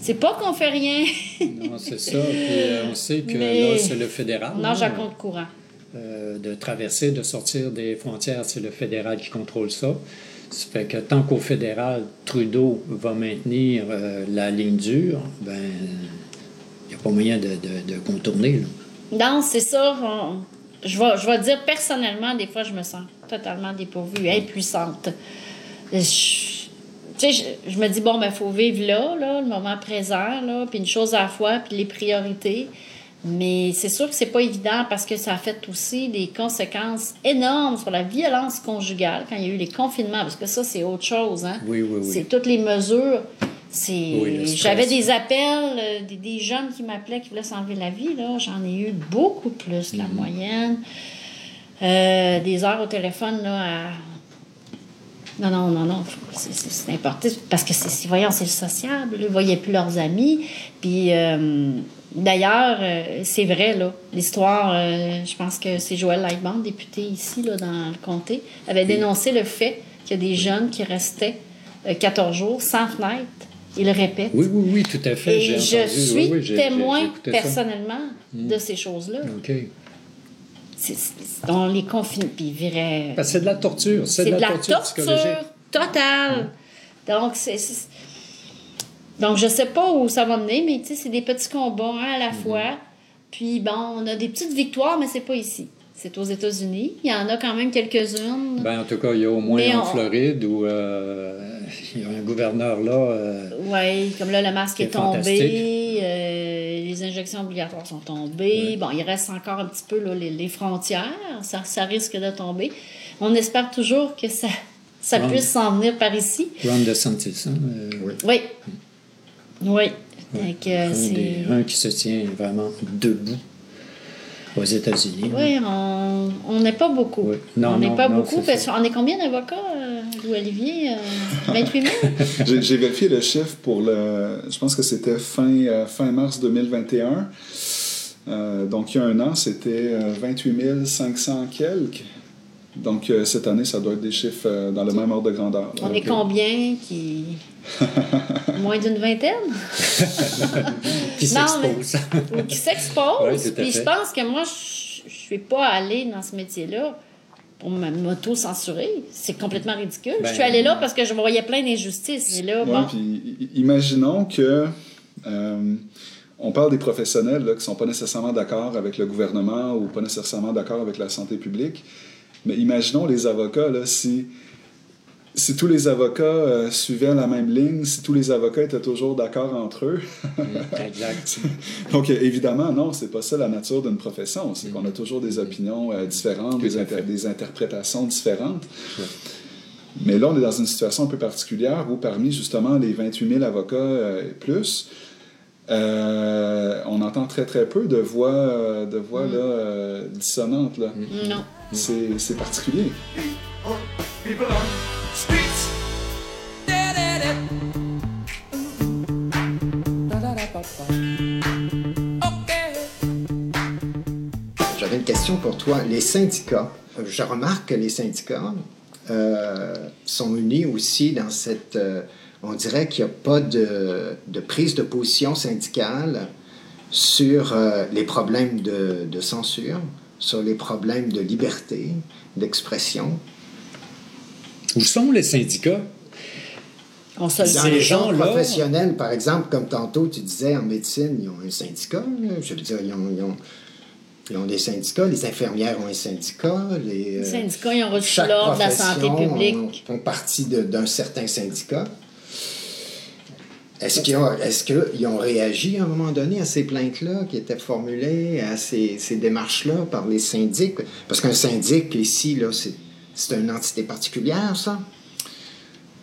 [SPEAKER 3] C'est pas qu'on fait rien.
[SPEAKER 5] Non, c'est ça. Puis euh, on sait que
[SPEAKER 3] Mais-
[SPEAKER 5] là, c'est le fédéral.
[SPEAKER 3] non,
[SPEAKER 5] hein,
[SPEAKER 3] j'en compte courant.
[SPEAKER 5] euh, de traverser, de sortir des frontières, c'est le fédéral qui contrôle ça. Ça fait que tant qu'au fédéral, Trudeau va maintenir euh, la ligne dure, ben il n'y a pas moyen de, de- de contourner. là.
[SPEAKER 3] Non, c'est ça. on- je, vais, je vais dire personnellement, des fois, je me sens totalement dépourvue, impuissante. Je, tu sais, je, je me dis, bon, ben, il faut vivre là, là, le moment présent, là, puis une chose à la fois, puis les priorités. Mais c'est sûr que c'est pas évident parce que ça a fait aussi des conséquences énormes sur la violence conjugale quand il y a eu les confinements, parce que ça, c'est autre chose. Hein?
[SPEAKER 5] Oui, oui, oui.
[SPEAKER 3] C'est toutes les mesures J'avais des appels, euh, des, jeunes qui m'appelaient qui voulaient s'enlever la vie. Là. J'en ai eu beaucoup plus la mhm. moyenne. Euh, des heures au téléphone là, à... Non, non, non, non. C'est important. Parce que, c'est, voyons, c'est le sociable. Ils ne voyaient plus leurs amis. Puis, euh, d'ailleurs, c'est vrai, là. L'histoire, je pense que c'est Joël Lightband, député ici, là, dans le comté, avait dénoncé le fait qu'il y a des jeunes qui restaient 14 jours sans fenêtre il répète.
[SPEAKER 5] Oui, oui, oui, tout à fait.
[SPEAKER 3] Et je suis témoin personnellement de ces choses-là. OK. On les confine, puis virait.
[SPEAKER 5] c'est de la torture.
[SPEAKER 3] C'est de, la, torture, totale. Donc, c'est. Donc, je sais pas où ça va mener, mais tu sais, c'est des petits combats à la hmm. fois. Puis, bon, on a des petites victoires, mais c'est pas ici c'est aux États-Unis. Il y en a quand même quelques-unes.
[SPEAKER 5] Ben, en tout cas, il y a au moins en Floride où euh, il y a un gouverneur là. Euh,
[SPEAKER 3] oui, comme là, le masque est, tombé, euh, les injections obligatoires sont tombées. Bon, il reste encore un petit peu là, les, frontières. Ça, ça, risque de tomber. On espère toujours que ça, ça puisse s'en venir par ici.
[SPEAKER 5] Ron DeSantis, hein?
[SPEAKER 3] oui. Oui. Oui.
[SPEAKER 5] un qui se tient vraiment debout aux États-Unis.
[SPEAKER 3] Oui, on n'est pas beaucoup. Non, on n'est pas beaucoup. Parce on est combien d'avocats, euh, Louis-Olivier 28
[SPEAKER 4] 000 J'ai vérifié le chiffre pour le. Je pense que c'était fin, euh, fin mars 2021. Euh, donc, il y a un an, c'était 28 500 quelques. Donc, cette année, ça doit être des chiffres dans le même ordre de grandeur.
[SPEAKER 3] On est combien qui. Moins d'une vingtaine?
[SPEAKER 5] qui s'expose.
[SPEAKER 3] qui s'expose. Puis je pense que moi, je ne suis pas allée dans ce métier-là pour m'auto-censurer. C'est complètement ridicule. je suis ben, allée là parce que je voyais plein d'injustices. Et là, bon...
[SPEAKER 4] imaginons que... Euh, on parle des professionnels là, qui ne sont pas nécessairement d'accord avec le gouvernement ou pas nécessairement d'accord avec la santé publique. Mais imaginons les avocats, là, si si tous les avocats euh, suivaient la même ligne, si tous les avocats étaient toujours d'accord entre eux.
[SPEAKER 5] exact.
[SPEAKER 4] Donc, évidemment, non, c'est pas ça la nature d'une profession. C'est qu'on a toujours des opinions euh, différentes, des, des, interprétations différentes. Mais là, on est dans une situation un peu particulière où parmi justement les 28 000 avocats euh, et plus, on entend très très peu de voix, de voix mm. dissonantes. Là.
[SPEAKER 3] Non.
[SPEAKER 4] C'est particulier.
[SPEAKER 1] J'avais une question pour toi. Les syndicats, je remarque que les syndicats euh, sont unis aussi dans cette... Euh, on dirait qu'il n'y a pas de, prise de position syndicale sur euh, les problèmes de, censure, sur les problèmes de liberté d'expression.
[SPEAKER 5] Où sont les syndicats?
[SPEAKER 1] On Dans les gens professionnels, par exemple, comme tantôt tu disais en médecine, ils ont un syndicat. Je veux dire, ils ont, ils ont, des syndicats. Les infirmières ont un syndicat. Les,
[SPEAKER 3] euh, syndicats, ils ont reçu l'ordre de la santé publique.
[SPEAKER 1] Font partie d'un certain syndicat. Est-ce qu'ils ont, est ont, réagi à un moment donné à ces plaintes-là qui étaient formulées, à ces, ces démarches-là par les syndics? Parce qu'un syndic, ici, là, c'est une entité particulière, ça?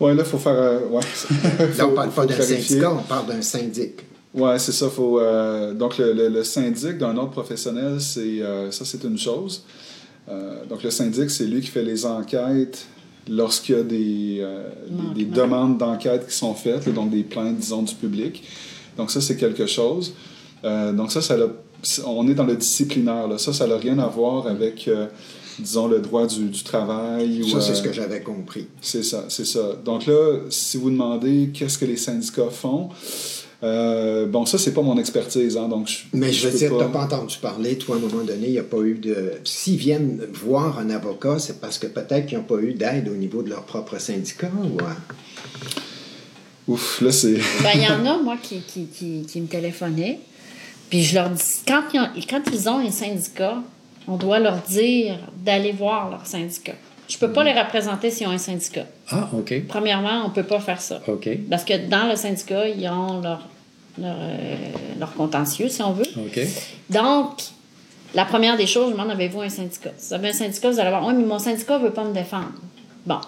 [SPEAKER 4] Oui, là, il faut faire. Euh, ouais.
[SPEAKER 1] là, on ne parle pas d'un syndicat, on parle d'un syndic.
[SPEAKER 4] Oui, c'est ça. Faut, euh, donc, le, le, syndic d'un ordre professionnel, c'est, euh, ça, c'est une chose. donc, le syndic, c'est lui qui fait les enquêtes lorsqu'il y a des, des, demandes d'enquête qui sont faites, donc des plaintes, disons, du public. Donc, ça, c'est quelque chose. donc, ça, ça on est dans le disciplinaire. Là. Ça, ça n'a rien à voir avec disons, le droit du, du travail.
[SPEAKER 1] Ça, c'est ce que j'avais compris.
[SPEAKER 4] C'est ça, c'est ça. Donc là, si vous demandez qu'est-ce que les syndicats font, euh, bon, ça, c'est pas mon expertise. Hein, donc
[SPEAKER 1] Mais je, veux dire, tu n'as pas entendu parler, toi, à un moment donné, il n'y a pas eu de. S'ils viennent voir un avocat, c'est parce que peut-être qu'ils n'ont pas eu d'aide au niveau de leur propre syndicat ou.
[SPEAKER 4] Ouf, là, c'est.
[SPEAKER 3] ben, il y en a, moi, qui, qui, qui, qui, me téléphonaient. Puis je leur dis, quand ils ont, quand ils ont un syndicat, on doit leur dire d'aller voir leur syndicat. Je ne peux pas hmm. les représenter s'ils ont un syndicat.
[SPEAKER 5] Ah, OK.
[SPEAKER 3] Premièrement, on ne peut pas faire ça.
[SPEAKER 5] OK.
[SPEAKER 3] Parce que dans le syndicat, ils ont leur, leur, euh, contentieux, si on veut. Donc, la première des choses, je demande avez-vous un syndicat? Si vous avez un syndicat, vous allez voir oui, mais mon syndicat ne veut pas me défendre. Bon.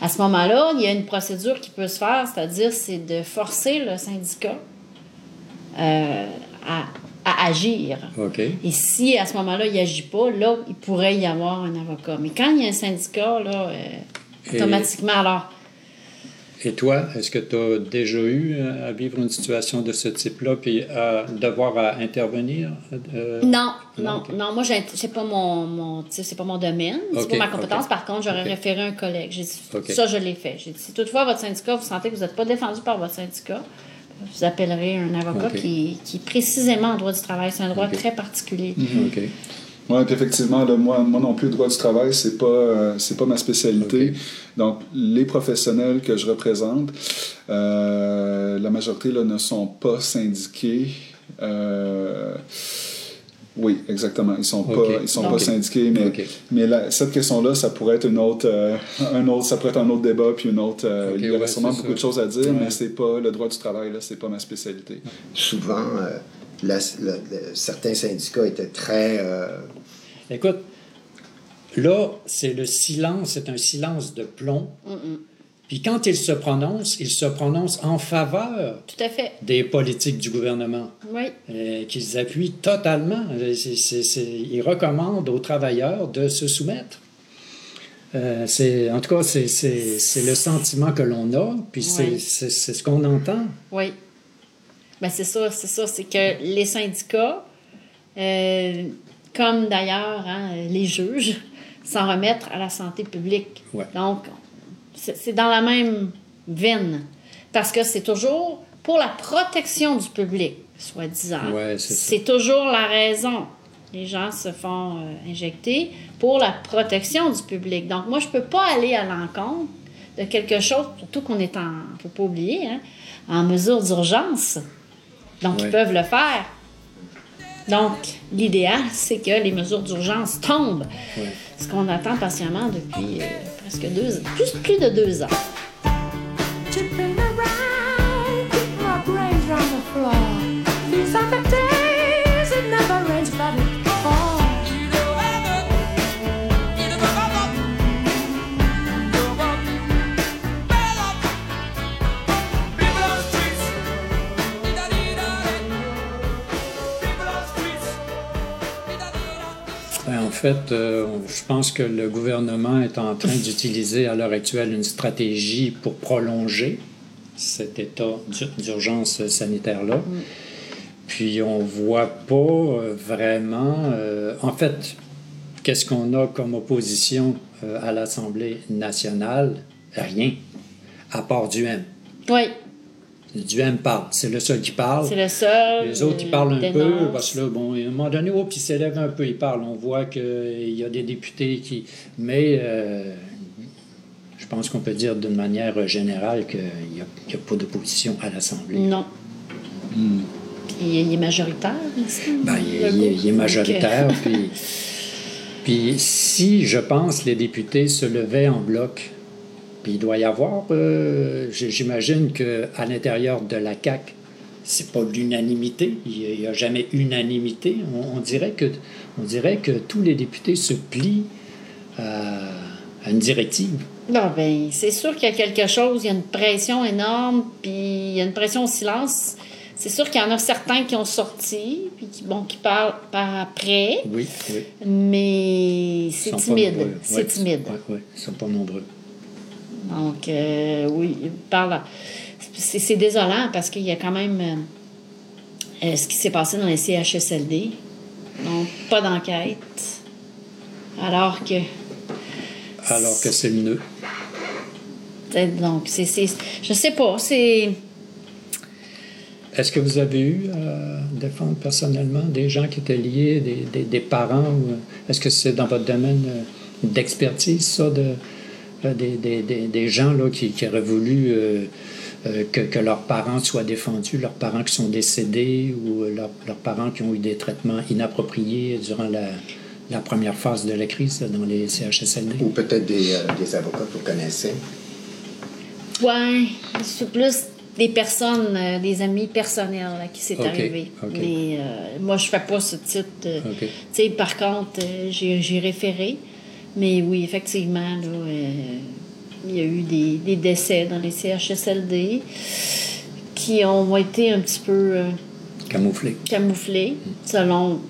[SPEAKER 3] À ce moment-là, il y a une procédure qui peut se faire, c'est-à-dire c'est de forcer le syndicat euh, à, à agir. Et si à ce moment-là, il n'agit pas, là, il pourrait y avoir un avocat. Mais quand il y a un syndicat, là, euh,
[SPEAKER 5] Et-
[SPEAKER 3] automatiquement, alors,
[SPEAKER 5] Et toi, est-ce que tu as déjà eu euh, à vivre une situation de ce type-là, puis à devoir à intervenir? euh,
[SPEAKER 3] Non,
[SPEAKER 5] Non,
[SPEAKER 3] non, non. Moi, c'est pas mon, c'est pas mon domaine, c'est
[SPEAKER 5] Ok,
[SPEAKER 3] pas ma compétence. Par contre, j'aurais référé un collègue. J'ai dit,
[SPEAKER 5] Ok.
[SPEAKER 3] ça, je l'ai fait. J'ai dit, si toutefois votre syndicat, vous sentez que vous n'êtes pas défendu par votre syndicat, vous appellerez un avocat qui, qui est précisément en droit du travail. C'est un droit très particulier.
[SPEAKER 5] OK.
[SPEAKER 4] Oui, puis effectivement, là, moi, moi non plus, le droit du travail, c'est pas, euh, c'est pas ma spécialité. Donc, les professionnels que je représente, euh, la majorité là, ne sont pas syndiqués. Euh, oui, exactement. Ils sont pas, ils sont pas syndiqués, mais, mais la- cette question-là, ça pourrait être une autre, euh, un autre, ça pourrait être un autre débat, puis une autre. euh, il y aurait
[SPEAKER 5] ouais,
[SPEAKER 4] sûrement beaucoup
[SPEAKER 5] ça.
[SPEAKER 4] de choses à dire,
[SPEAKER 5] Ouais.
[SPEAKER 4] mais c'est pas le droit du travail là, c'est pas ma spécialité.
[SPEAKER 1] Souvent, euh, la- la- la- certains syndicats étaient très...
[SPEAKER 5] Écoute, là, c'est le silence, c'est un silence de plomb. Puis quand il se prononce, il se prononce en faveur
[SPEAKER 3] Tout à fait.
[SPEAKER 5] des politiques du gouvernement,
[SPEAKER 3] Oui.
[SPEAKER 5] euh, qu'ils appuient totalement. Euh, ils recommandent aux travailleurs de se soumettre. Euh, c'est, en tout cas, c'est, le sentiment que l'on a, puis c'est, ce qu'on entend.
[SPEAKER 3] Oui. Ben c'est ça, c'est ça. C'est que les syndicats, euh, comme d'ailleurs hein, les juges, s'en remettent à la santé publique.
[SPEAKER 5] Ouais.
[SPEAKER 3] Donc, c'est dans la même veine. Parce que c'est toujours pour la protection du public, soi-disant.
[SPEAKER 5] Ouais, c'est
[SPEAKER 3] toujours la raison. Les gens se font euh, injecter pour la protection du public. Donc, moi, je ne peux pas aller à l'encontre de quelque chose, surtout qu'on est en, faut pas oublier, hein, en mesure d'urgence. Donc,
[SPEAKER 5] Ouais.
[SPEAKER 3] ils peuvent le faire. Donc, l'idéal, c'est que les mesures d'urgence tombent. Ce qu'on attend patiemment depuis euh, presque deux plus, plus de deux ans.
[SPEAKER 6] Chipping around, keep my brains on the floor. These are the
[SPEAKER 5] fait, euh, je pense que le gouvernement est en train d'utiliser à l'heure actuelle une stratégie pour prolonger cet état d'ur- d'urgence sanitaire-là. Puis on voit pas euh, vraiment... euh, en fait, qu'est-ce qu'on a comme opposition euh, à l'Assemblée nationale? Rien, à part du M.
[SPEAKER 3] Oui,
[SPEAKER 5] Du M parle, c'est le seul qui parle.
[SPEAKER 3] c'est le seul.
[SPEAKER 5] Les autres, ils
[SPEAKER 3] euh,
[SPEAKER 5] parlent un peu, parce que là, bon, à un moment donné, oh, puis ils s'élèvent un peu, ils parlent. On voit qu'il y a des députés qui. Mais euh, je pense qu'on peut dire d'une manière générale qu'il n'y a, qu'il y a pas d'opposition à l'Assemblée.
[SPEAKER 3] Non. Puis il est majoritaire, n'est-ce pas?
[SPEAKER 5] Ben, il, est- il est-
[SPEAKER 3] goût.
[SPEAKER 5] il est majoritaire.
[SPEAKER 3] Donc,
[SPEAKER 5] puis, puis si, je pense, les députés se levaient en bloc, puis il doit y avoir, euh, j'imagine qu'à l'intérieur de la CAQ, c'est pas l'unanimité, il n'y a, jamais unanimité. On, on dirait que, on dirait que tous les députés se plient à, à une directive.
[SPEAKER 3] Non, ben, c'est sûr qu'il y a quelque chose, il y a une pression énorme, puis il y a une pression au silence. C'est sûr qu'il y en a certains qui ont sorti, puis qui, bon, qui parlent par après,
[SPEAKER 5] Oui, oui.
[SPEAKER 3] mais c'est timide. C'est
[SPEAKER 5] Ouais,
[SPEAKER 3] timide.
[SPEAKER 5] Oui, oui, ils sont pas nombreux.
[SPEAKER 3] Donc, euh, oui, parlent. C'est désolant parce qu'il y a quand même euh, euh, ce qui s'est passé dans les CHSLD. Donc, pas d'enquête. Alors que.
[SPEAKER 5] Alors que c'est
[SPEAKER 3] t'sais, Donc, c'est. c'est- Je sais pas, c'est.
[SPEAKER 5] Est-ce que vous avez eu à défendre personnellement des gens qui étaient liés, des, des- des parents? ou, Est-ce que c'est dans votre domaine d'expertise, ça, de, des, des- des- des gens là, qui, qui auraient voulu euh, euh, que, que leurs parents soient défendus, leurs parents qui sont décédés ou euh, leurs, leurs parents qui ont eu des traitements inappropriés durant la, la première phase de la crise là, dans les CHSLD?
[SPEAKER 1] ou peut-être des, euh, des avocats que vous connaissez.
[SPEAKER 3] Ouais, c'est plus des personnes, euh, des amis personnels à qui c'est
[SPEAKER 5] Ok,
[SPEAKER 3] arrivé. Mais euh, moi, je fais pas ce type de.
[SPEAKER 5] OK.
[SPEAKER 3] Tu sais, par contre, euh, j'ai j'ai référé. Mais oui, effectivement, là, euh, il y a eu des, des décès dans les CHSLD qui ont été un petit peu euh,
[SPEAKER 5] Camouflé.
[SPEAKER 3] camouflés selon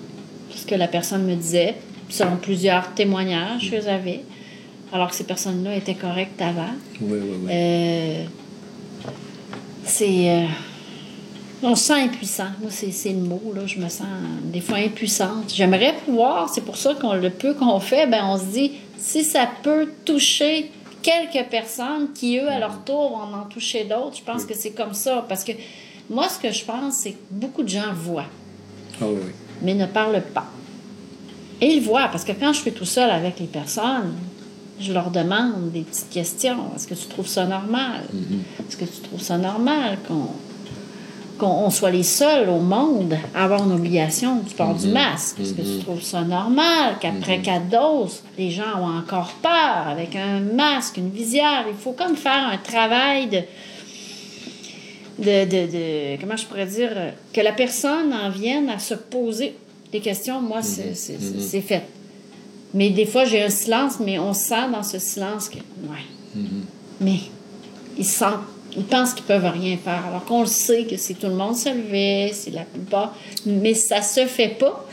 [SPEAKER 3] ce que la personne me disait, selon plusieurs témoignages que j'avais, alors que ces personnes-là étaient correctes avant.
[SPEAKER 5] Oui, oui, oui.
[SPEAKER 3] Euh, c'est. On se sent impuissant. Moi, c'est le mot. Là. Je me sens euh, des fois impuissante. J'aimerais pouvoir, c'est pour ça qu'on le peu qu'on fait, ben, on se dit si ça peut toucher quelques personnes qui, eux, à leur tour, vont en toucher d'autres, je pense que c'est comme ça. Parce que moi, ce que je pense, c'est que beaucoup de gens voient,
[SPEAKER 5] Ah oui, oui.
[SPEAKER 3] mais ne parlent pas. Et ils voient, parce que quand je suis tout seul avec les personnes, je leur demande des petites questions. Est-ce que tu trouves ça normal? Est-ce que tu trouves ça normal qu'on qu'on on soit les seuls au monde à avoir une obligation du port du masque? Est-ce que tu trouves ça normal qu'après quatre doses, les gens ont encore peur avec un masque, une visière? Il faut comme faire un travail de, de, de, de- comment je pourrais dire, que la personne en vienne à se poser des questions, moi, c'est fait. Mais des fois, j'ai un silence, mais on sent dans ce silence que, ouais. Mais ils sentent, ils pensent qu'ils peuvent rien faire, alors qu'on le sait que si tout le monde se levait, c'est la plupart, mais ça se fait pas.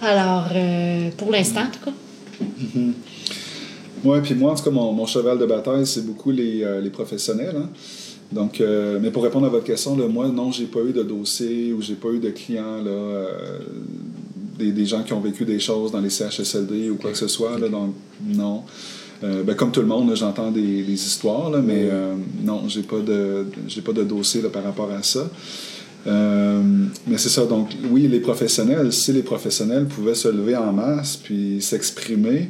[SPEAKER 3] Alors, euh, pour l'instant, en tout cas.
[SPEAKER 4] Ouais, puis moi, en tout cas, mon, mon cheval de bataille, c'est beaucoup les, euh, les professionnels. hein. Donc, euh, mais pour répondre à votre question, là, moi, non, j'ai pas eu de dossier ou j'ai pas eu de clients, là, euh, des, des gens qui ont vécu des choses dans les CHSLD ou quoi que ce soit. Là, donc, non. Euh, ben, comme tout le monde, là, j'entends des, des histoires, là, mais euh, non, j'ai pas de j'ai pas de dossier là, par rapport à ça. Euh, mais c'est ça, donc oui, les professionnels, si les professionnels pouvaient se lever en masse puis s'exprimer,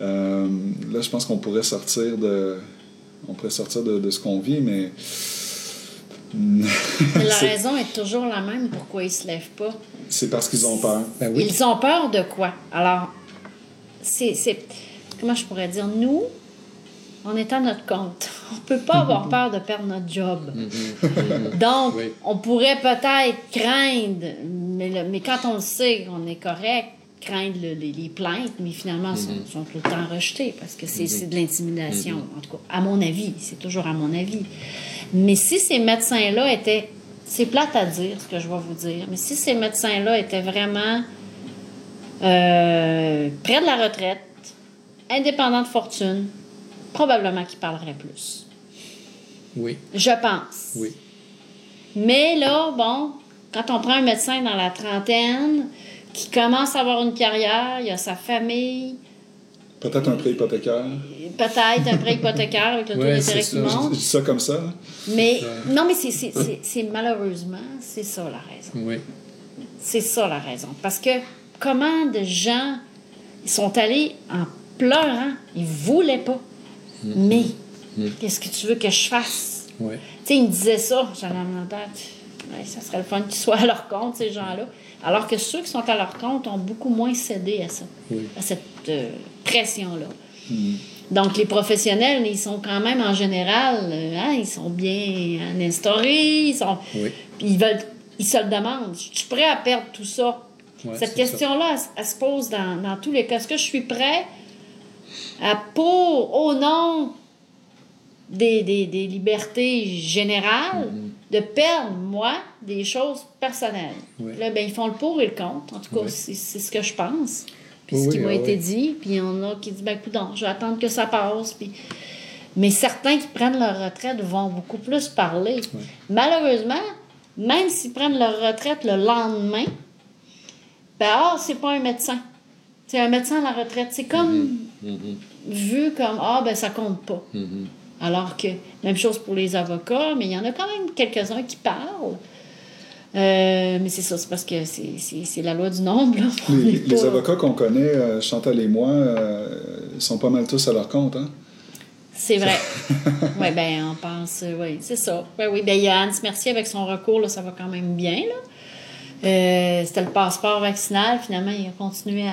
[SPEAKER 4] euh, là, je pense qu'on pourrait sortir de, on pourrait sortir de, de ce qu'on vit, mais
[SPEAKER 3] la raison est toujours la même pourquoi ils se lèvent pas.
[SPEAKER 4] c'est parce qu'ils ont peur.
[SPEAKER 5] Ben oui.
[SPEAKER 3] Ils ont peur de quoi? Alors, c'est. Comment je pourrais dire? Nous, on est à notre compte. On ne peut pas avoir peur de perdre notre job. Donc,
[SPEAKER 5] Oui.
[SPEAKER 3] on pourrait peut-être craindre, mais, le- mais quand on le sait, on est correct, craindre le- les, les plaintes, mais finalement, sont, sont tout le temps rejetées parce que c'est c'est de l'intimidation. En tout cas, à mon avis, c'est toujours à mon avis. Mais si ces médecins-là étaient. C'est plate à dire ce que je vais vous dire, mais si ces médecins-là étaient vraiment euh, près de la retraite, indépendants de fortune, probablement qu'ils parleraient plus.
[SPEAKER 5] Oui,
[SPEAKER 3] Je pense.
[SPEAKER 5] oui.
[SPEAKER 3] Mais là, bon, quand on prend un médecin dans la trentaine qui commence à avoir une carrière, il a sa famille,
[SPEAKER 4] Peut-être un prêt hypothécaire.
[SPEAKER 3] peut-être un prêt hypothécaire avec le taux
[SPEAKER 5] Ouais,
[SPEAKER 3] d'intérêt
[SPEAKER 5] c'est
[SPEAKER 3] qui monte.
[SPEAKER 4] je dis ça comme ça. là.
[SPEAKER 3] Mais non, mais c'est- c'est- c'est c'est malheureusement, c'est ça la raison.
[SPEAKER 5] Oui.
[SPEAKER 3] C'est ça la raison. Parce que comment de gens ils sont allés en pleurant, ils voulaient pas. Mais qu'est-ce que tu veux que je fasse?
[SPEAKER 5] Oui.
[SPEAKER 3] Tu sais, ils me disaient ça, j'en ai en tête. Ouais, ça serait le fun qu'ils soient à leur compte, ces gens-là. Alors que ceux qui sont à leur compte ont beaucoup moins cédé à ça,
[SPEAKER 5] Oui.
[SPEAKER 3] à cette euh, pression-là. Donc, les professionnels, ils sont quand même en général, euh, hein, ils sont bien instaurés, ils sont.
[SPEAKER 5] Oui.
[SPEAKER 3] Ils veulent. Ils se le demandent. Je suis prêt à perdre tout ça.
[SPEAKER 5] Ouais,
[SPEAKER 3] Cette question-là, elle, elle se pose dans, dans tous les cas. Est-ce que je suis prêt pour, au nom des, des, des libertés générales,
[SPEAKER 5] Mm-hmm.
[SPEAKER 3] de perdre, moi, des choses personnelles?
[SPEAKER 5] Oui.
[SPEAKER 3] Là, ben, ils font le pour et le contre. En tout cas,
[SPEAKER 5] Oui.
[SPEAKER 3] c'est ce que je pense. Puis
[SPEAKER 5] Oui,
[SPEAKER 3] ce qui m'a été dit. Puis il y en a qui disent, ben, écoute, je vais attendre que ça passe. Puis... Mais certains qui prennent leur retraite vont beaucoup plus parler. Malheureusement, même s'ils prennent leur retraite le lendemain, ben, ah, c'est pas un médecin. C'est un médecin à la retraite. C'est comme vu comme, ah, ben, ça compte pas. Alors que, même chose pour les avocats, mais il y en a quand même quelques-uns qui parlent. Euh, mais c'est ça, c'est parce que c'est- la loi du nombre. Là.
[SPEAKER 4] Les, avocats qu'on connaît, euh, Chantal et moi, euh, sont pas mal tous à leur compte. Hein?
[SPEAKER 3] C'est vrai. oui, ben on pense, euh, oui, c'est ça. Oui, oui, ben Yann Mercier avec son recours, là, ça va quand même bien, là. Euh, C'était le passeport vaccinal, finalement, il a continué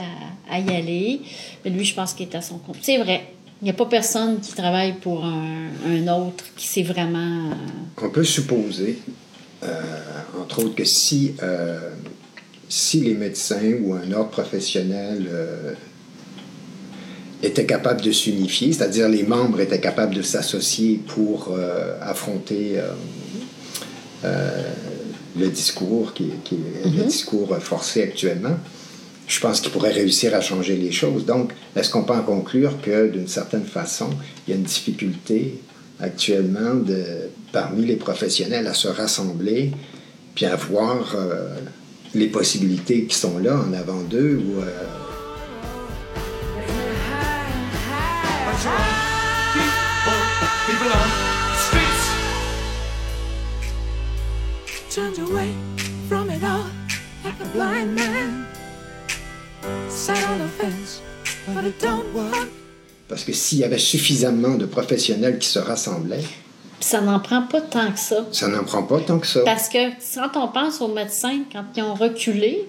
[SPEAKER 3] à, y aller. Mais lui, je pense qu'il est à son compte. C'est vrai. Il n'y a pas personne qui travaille pour un, autre qui sait vraiment. euh,
[SPEAKER 1] On peut supposer, euh, entre autres, que si, si les médecins ou un autre professionnel étaient capables de s'unifier, c'est-à-dire les membres étaient capables de s'associer pour affronter le discours qui, le discours forcé actuellement, je pense qu'ils pourraient réussir à changer les choses. Donc, est-ce qu'on peut en conclure que, d'une certaine façon, il y a une difficulté actuellement de, parmi les professionnels à se rassembler puis à voir euh, les possibilités qui sont là en avant d'eux ou euh,
[SPEAKER 6] turned away from it all like a blind man. Sat on the fence, but it don't work.
[SPEAKER 1] parce que s'il y avait suffisamment de professionnels qui se rassemblaient,
[SPEAKER 3] Puis ça n'en prend pas tant que ça.
[SPEAKER 1] ça n'en prend pas tant que ça.
[SPEAKER 3] Parce que quand on pense aux médecins, quand ils ont reculé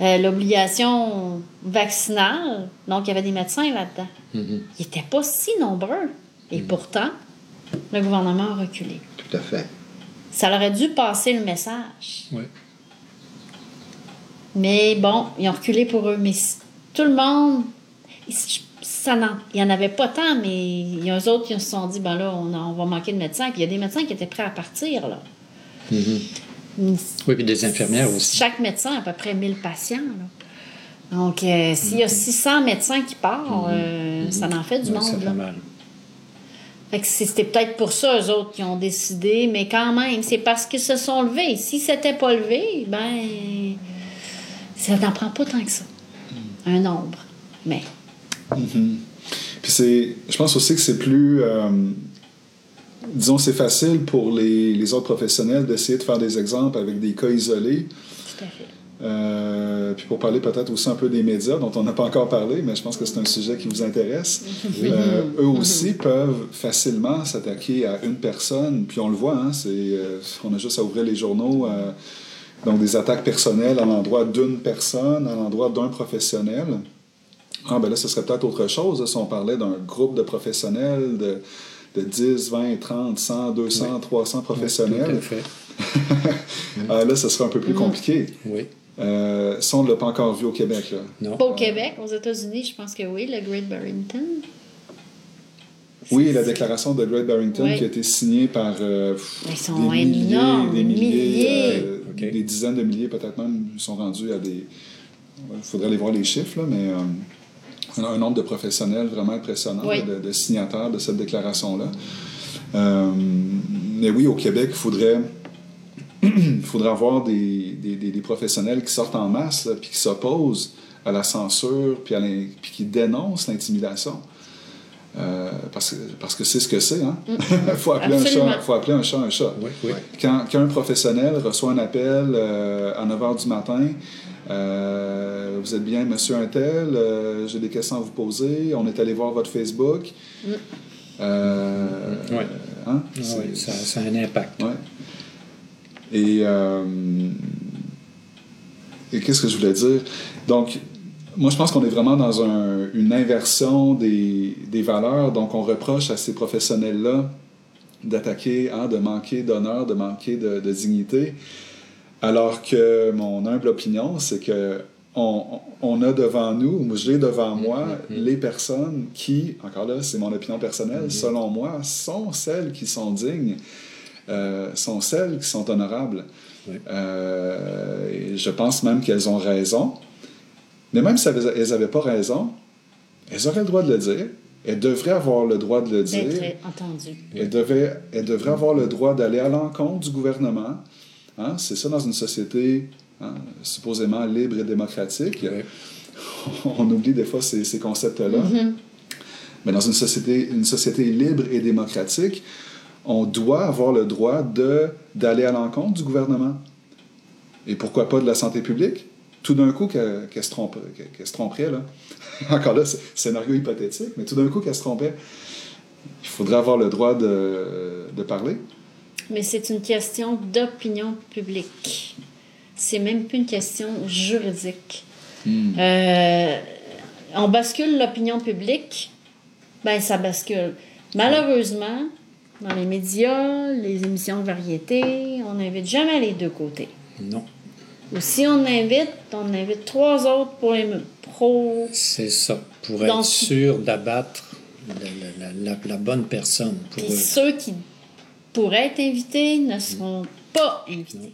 [SPEAKER 3] euh, l'obligation vaccinale, donc il y avait des médecins là-dedans, ils n'étaient pas si nombreux. Et pourtant, le gouvernement a reculé.
[SPEAKER 1] Tout à fait.
[SPEAKER 3] Ça aurait dû passer le message.
[SPEAKER 5] Oui.
[SPEAKER 3] Mais bon, ils ont reculé pour eux. Mais tout le monde, ça n'en- il n'y en avait pas tant, mais il y a eux autres qui se sont dit, ben là, on, a- on va manquer de médecins. Puis il y a des médecins qui étaient prêts à partir, là. Une-
[SPEAKER 5] Oui, puis des infirmières aussi.
[SPEAKER 3] Chaque médecin a à peu près 1000 patients, là. Donc, euh, s'il y a 600 médecins qui partent, euh, ça en fait du
[SPEAKER 5] ça
[SPEAKER 3] monde,
[SPEAKER 5] fait
[SPEAKER 3] là.
[SPEAKER 5] mal.
[SPEAKER 3] Fait que c'était peut-être pour ça, eux autres, qui ont décidé, mais quand même, c'est parce qu'ils se sont levés. Si c'était pas levé, ben, ça n'en prend pas tant que ça. Un nombre. Mais,
[SPEAKER 4] Puis c'est, je pense aussi que c'est plus, euh, disons, c'est facile pour les, les autres professionnels d'essayer de faire des exemples avec des cas isolés.
[SPEAKER 3] tout à fait.
[SPEAKER 4] Euh, puis pour parler peut-être aussi un peu des médias, dont on n'a pas encore parlé, mais je pense que c'est un sujet qui vous intéresse. Euh, eux aussi peuvent facilement s'attaquer à une personne, puis on le voit, hein, euh, on a juste à ouvrir les journaux. donc des attaques personnelles à l'endroit d'une personne, à l'endroit d'un professionnel. Ah, ben là, ce serait peut-être autre chose là, si on parlait d'un groupe de professionnels de, de 10, 20, 30, 100, 200, 300
[SPEAKER 5] Tout à
[SPEAKER 4] professionnels.
[SPEAKER 5] fait.
[SPEAKER 4] Ah, là, ce serait un peu plus compliqué.
[SPEAKER 5] Oui.
[SPEAKER 4] Euh, ça, on ne l'a pas encore vu au Québec. Là.
[SPEAKER 5] Non.
[SPEAKER 3] Pas au Québec, aux États-Unis, je pense que oui, le Great Barrington.
[SPEAKER 4] Oui, la déclaration de Great Barrington
[SPEAKER 3] Oui.
[SPEAKER 4] qui a été signée par euh,
[SPEAKER 3] Ils sont
[SPEAKER 4] des milliers,
[SPEAKER 3] énormes,
[SPEAKER 4] des milliers,
[SPEAKER 3] milliers.
[SPEAKER 4] euh, des dizaines de milliers, peut-être même, sont rendus à des. Il faudrait aller voir les chiffres, là, mais euh, un, un nombre de professionnels vraiment impressionnant,
[SPEAKER 3] Oui.
[SPEAKER 4] de, de signataires de cette déclaration-là. Euh, mais oui, au Québec, il faudrait. Il faudrait avoir des, des, des- des professionnels qui sortent en masse, là, puis qui s'opposent à la censure, puis, à l'in- puis qui dénoncent l'intimidation. Euh, parce, que, parce que c'est ce que c'est. Hein? faut, appeler un chat, faut appeler un chat un chat.
[SPEAKER 5] Oui, oui.
[SPEAKER 4] Quand, quand un professionnel reçoit un appel euh, à 9 h du matin, euh, vous êtes bien, monsieur Untel, euh, j'ai des questions à vous poser, on est allé voir votre Facebook. Euh, hein? C'est-
[SPEAKER 5] oui, ça, ça a un impact.
[SPEAKER 4] Ouais. Et, euh, et qu'est-ce que je voulais dire? Donc, moi, je pense qu'on est vraiment dans un- une inversion des, des valeurs. Donc, on reproche à ces professionnels-là d'attaquer, hein, de manquer d'honneur, de manquer de, de dignité. Alors que mon humble opinion, c'est que on, on a devant nous, ou j'ai devant moi, les personnes qui, encore là, c'est mon opinion personnelle, selon moi, sont celles qui sont dignes, euh, sont celles qui sont honorables.
[SPEAKER 5] Oui.
[SPEAKER 4] Euh, et je pense même qu'elles ont raison. Mais même si elles n'avaient pas raison, elles auraient le droit de le dire. Elles devraient avoir le droit de le dire.
[SPEAKER 3] D'être entendu.
[SPEAKER 4] Elle, devait, elle devrait avoir le droit d'aller à l'encontre du gouvernement. Hein? C'est ça dans une société hein, supposément libre et démocratique.
[SPEAKER 5] Oui.
[SPEAKER 4] On oublie des fois ces, ces concepts-là. Mais dans une société, une société libre et démocratique, on doit avoir le droit de, d'aller à l'encontre du gouvernement. Et pourquoi pas de la santé publique? Tout d'un coup, qu'elle, qu'elle se, trompe, qu'elle se tromperait, là. Encore là, c'est scénario hypothétique, mais tout d'un coup, qu'elle se trompait. Il faudrait avoir le droit de, de parler.
[SPEAKER 3] Mais c'est une question d'opinion publique. C'est même plus une question juridique. Euh, on bascule l'opinion publique, ben ça bascule. Malheureusement, dans les médias, les émissions de variété, on n'invite jamais les deux côtés.
[SPEAKER 5] Non.
[SPEAKER 3] Ou si on invite, on invite trois autres pour les pro.
[SPEAKER 5] C'est ça, pour
[SPEAKER 3] Donc-
[SPEAKER 5] être sûr d'abattre la, la- la- la bonne personne. Pour
[SPEAKER 3] Puis
[SPEAKER 5] eux.
[SPEAKER 3] ceux qui pourraient être invités ne seront pas invités.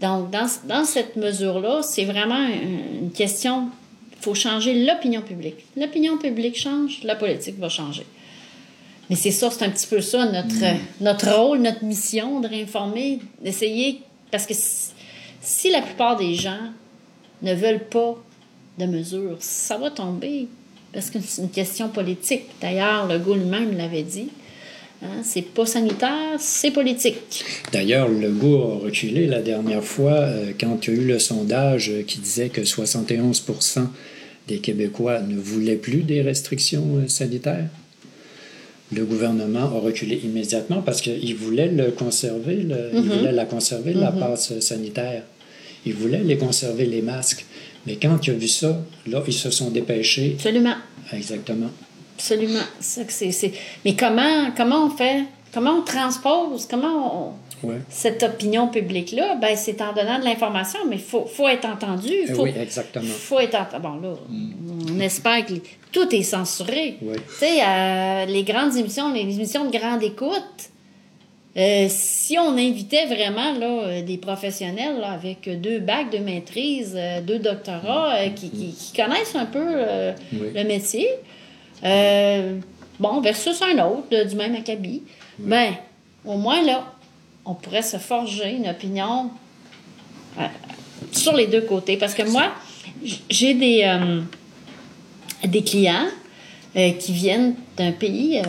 [SPEAKER 3] Donc, dans, dans cette mesure-là, c'est vraiment un- une question. Il faut changer l'opinion publique. L'opinion publique change, la politique va changer. Mais c'est ça, c'est un petit peu ça, notre, notre rôle, notre mission, de réinformer, d'essayer. Parce que si, si la plupart des gens ne veulent pas de mesures, ça va tomber. Parce que c'est une question politique. D'ailleurs, Legault lui-même l'avait dit. Hein, c'est pas sanitaire, c'est politique.
[SPEAKER 5] D'ailleurs, Legault a reculé la dernière fois euh, quand il y a eu le sondage euh, qui disait que 71% des Québécois ne voulaient plus des restrictions euh, sanitaires. Le gouvernement a reculé immédiatement parce qu'il voulait le conserver, le- il voulait la conserver, la passe euh, sanitaire. Il voulait les conserver, les masques. Mais quand il a vu ça, là, ils se sont dépêchés.
[SPEAKER 3] Absolument.
[SPEAKER 5] Exactement.
[SPEAKER 3] Absolument. Ça c'est- Mais comment, comment on fait? Comment on transpose? Comment on...
[SPEAKER 5] Ouais.
[SPEAKER 3] Cette opinion publique-là, ben, c'est en donnant de l'information, mais il faut, faut être entendu.
[SPEAKER 5] Eh
[SPEAKER 3] Faut,
[SPEAKER 5] oui, exactement.
[SPEAKER 3] faut être entendu. Bon, là, on espère que les- tout est censuré.
[SPEAKER 5] Oui.
[SPEAKER 3] Tu sais, euh, les grandes émissions, les émissions de grande écoute, euh, si on invitait vraiment là, euh, des professionnels là, avec deux bacs de maîtrise, euh, deux doctorats, euh, qui, qui- qui connaissent un peu
[SPEAKER 5] Oui.
[SPEAKER 3] le métier, bon, versus un autre du même acabit, ben, au moins là, on pourrait se forger une opinion euh, sur les deux côtés. Parce que moi, j'ai des, euh, des clients euh, qui viennent d'un pays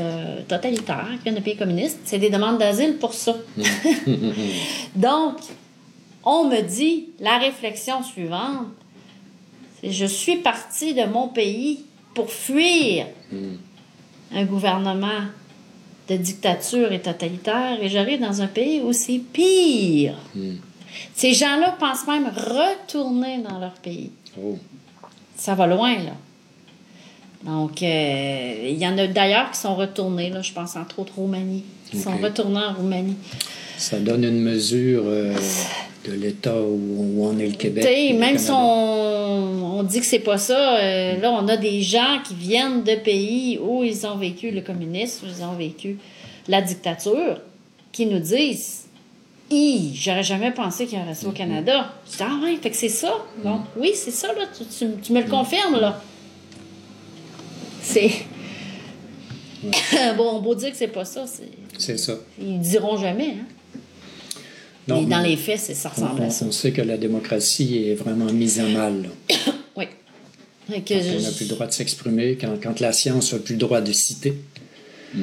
[SPEAKER 3] totalitaire, qui viennent d'un pays communiste. C'est des demandes d'asile pour ça. Donc, on me dit la réflexion suivante, c'est je suis parti de mon pays pour fuir un gouvernement de dictature et totalitaire et j'arrive dans un pays où c'est pire. Ces gens-là pensent même retourner dans leur pays.
[SPEAKER 5] Oh.
[SPEAKER 3] Ça va loin, là. Donc, euh, il y en a d'ailleurs qui sont retournés, là, je pense entre autres Roumanie. Ils sont
[SPEAKER 5] Ok.
[SPEAKER 3] retournés en Roumanie.
[SPEAKER 5] Ça donne une mesure euh, de l'État où, où on est le Québec.
[SPEAKER 3] Même si on, on dit que c'est pas ça, euh, là, on a des gens qui viennent de pays où ils ont vécu le communisme, où ils ont vécu la dictature, qui nous disent Hi, j'aurais jamais pensé qu'il y aurait ça
[SPEAKER 5] Mm-hmm.
[SPEAKER 3] au Canada. Je dis, ah ouais, fait que c'est ça. Donc, oui, c'est ça, là. Tu, tu- tu me le confirmes, là. C'est. bon, on peut dire que c'est pas ça. c'est-
[SPEAKER 5] C'est ça.
[SPEAKER 3] Ils diront jamais, hein.
[SPEAKER 5] Non,
[SPEAKER 3] Mais dans les faits, c'est, ça
[SPEAKER 5] on,
[SPEAKER 3] ressemble à ça.
[SPEAKER 5] on sait que la démocratie est vraiment mise à mal. là.
[SPEAKER 3] Oui. Que
[SPEAKER 5] Quand
[SPEAKER 3] je-
[SPEAKER 5] on n'a plus le droit de s'exprimer, quand, quand la science n'a plus le droit de citer,
[SPEAKER 3] Mm.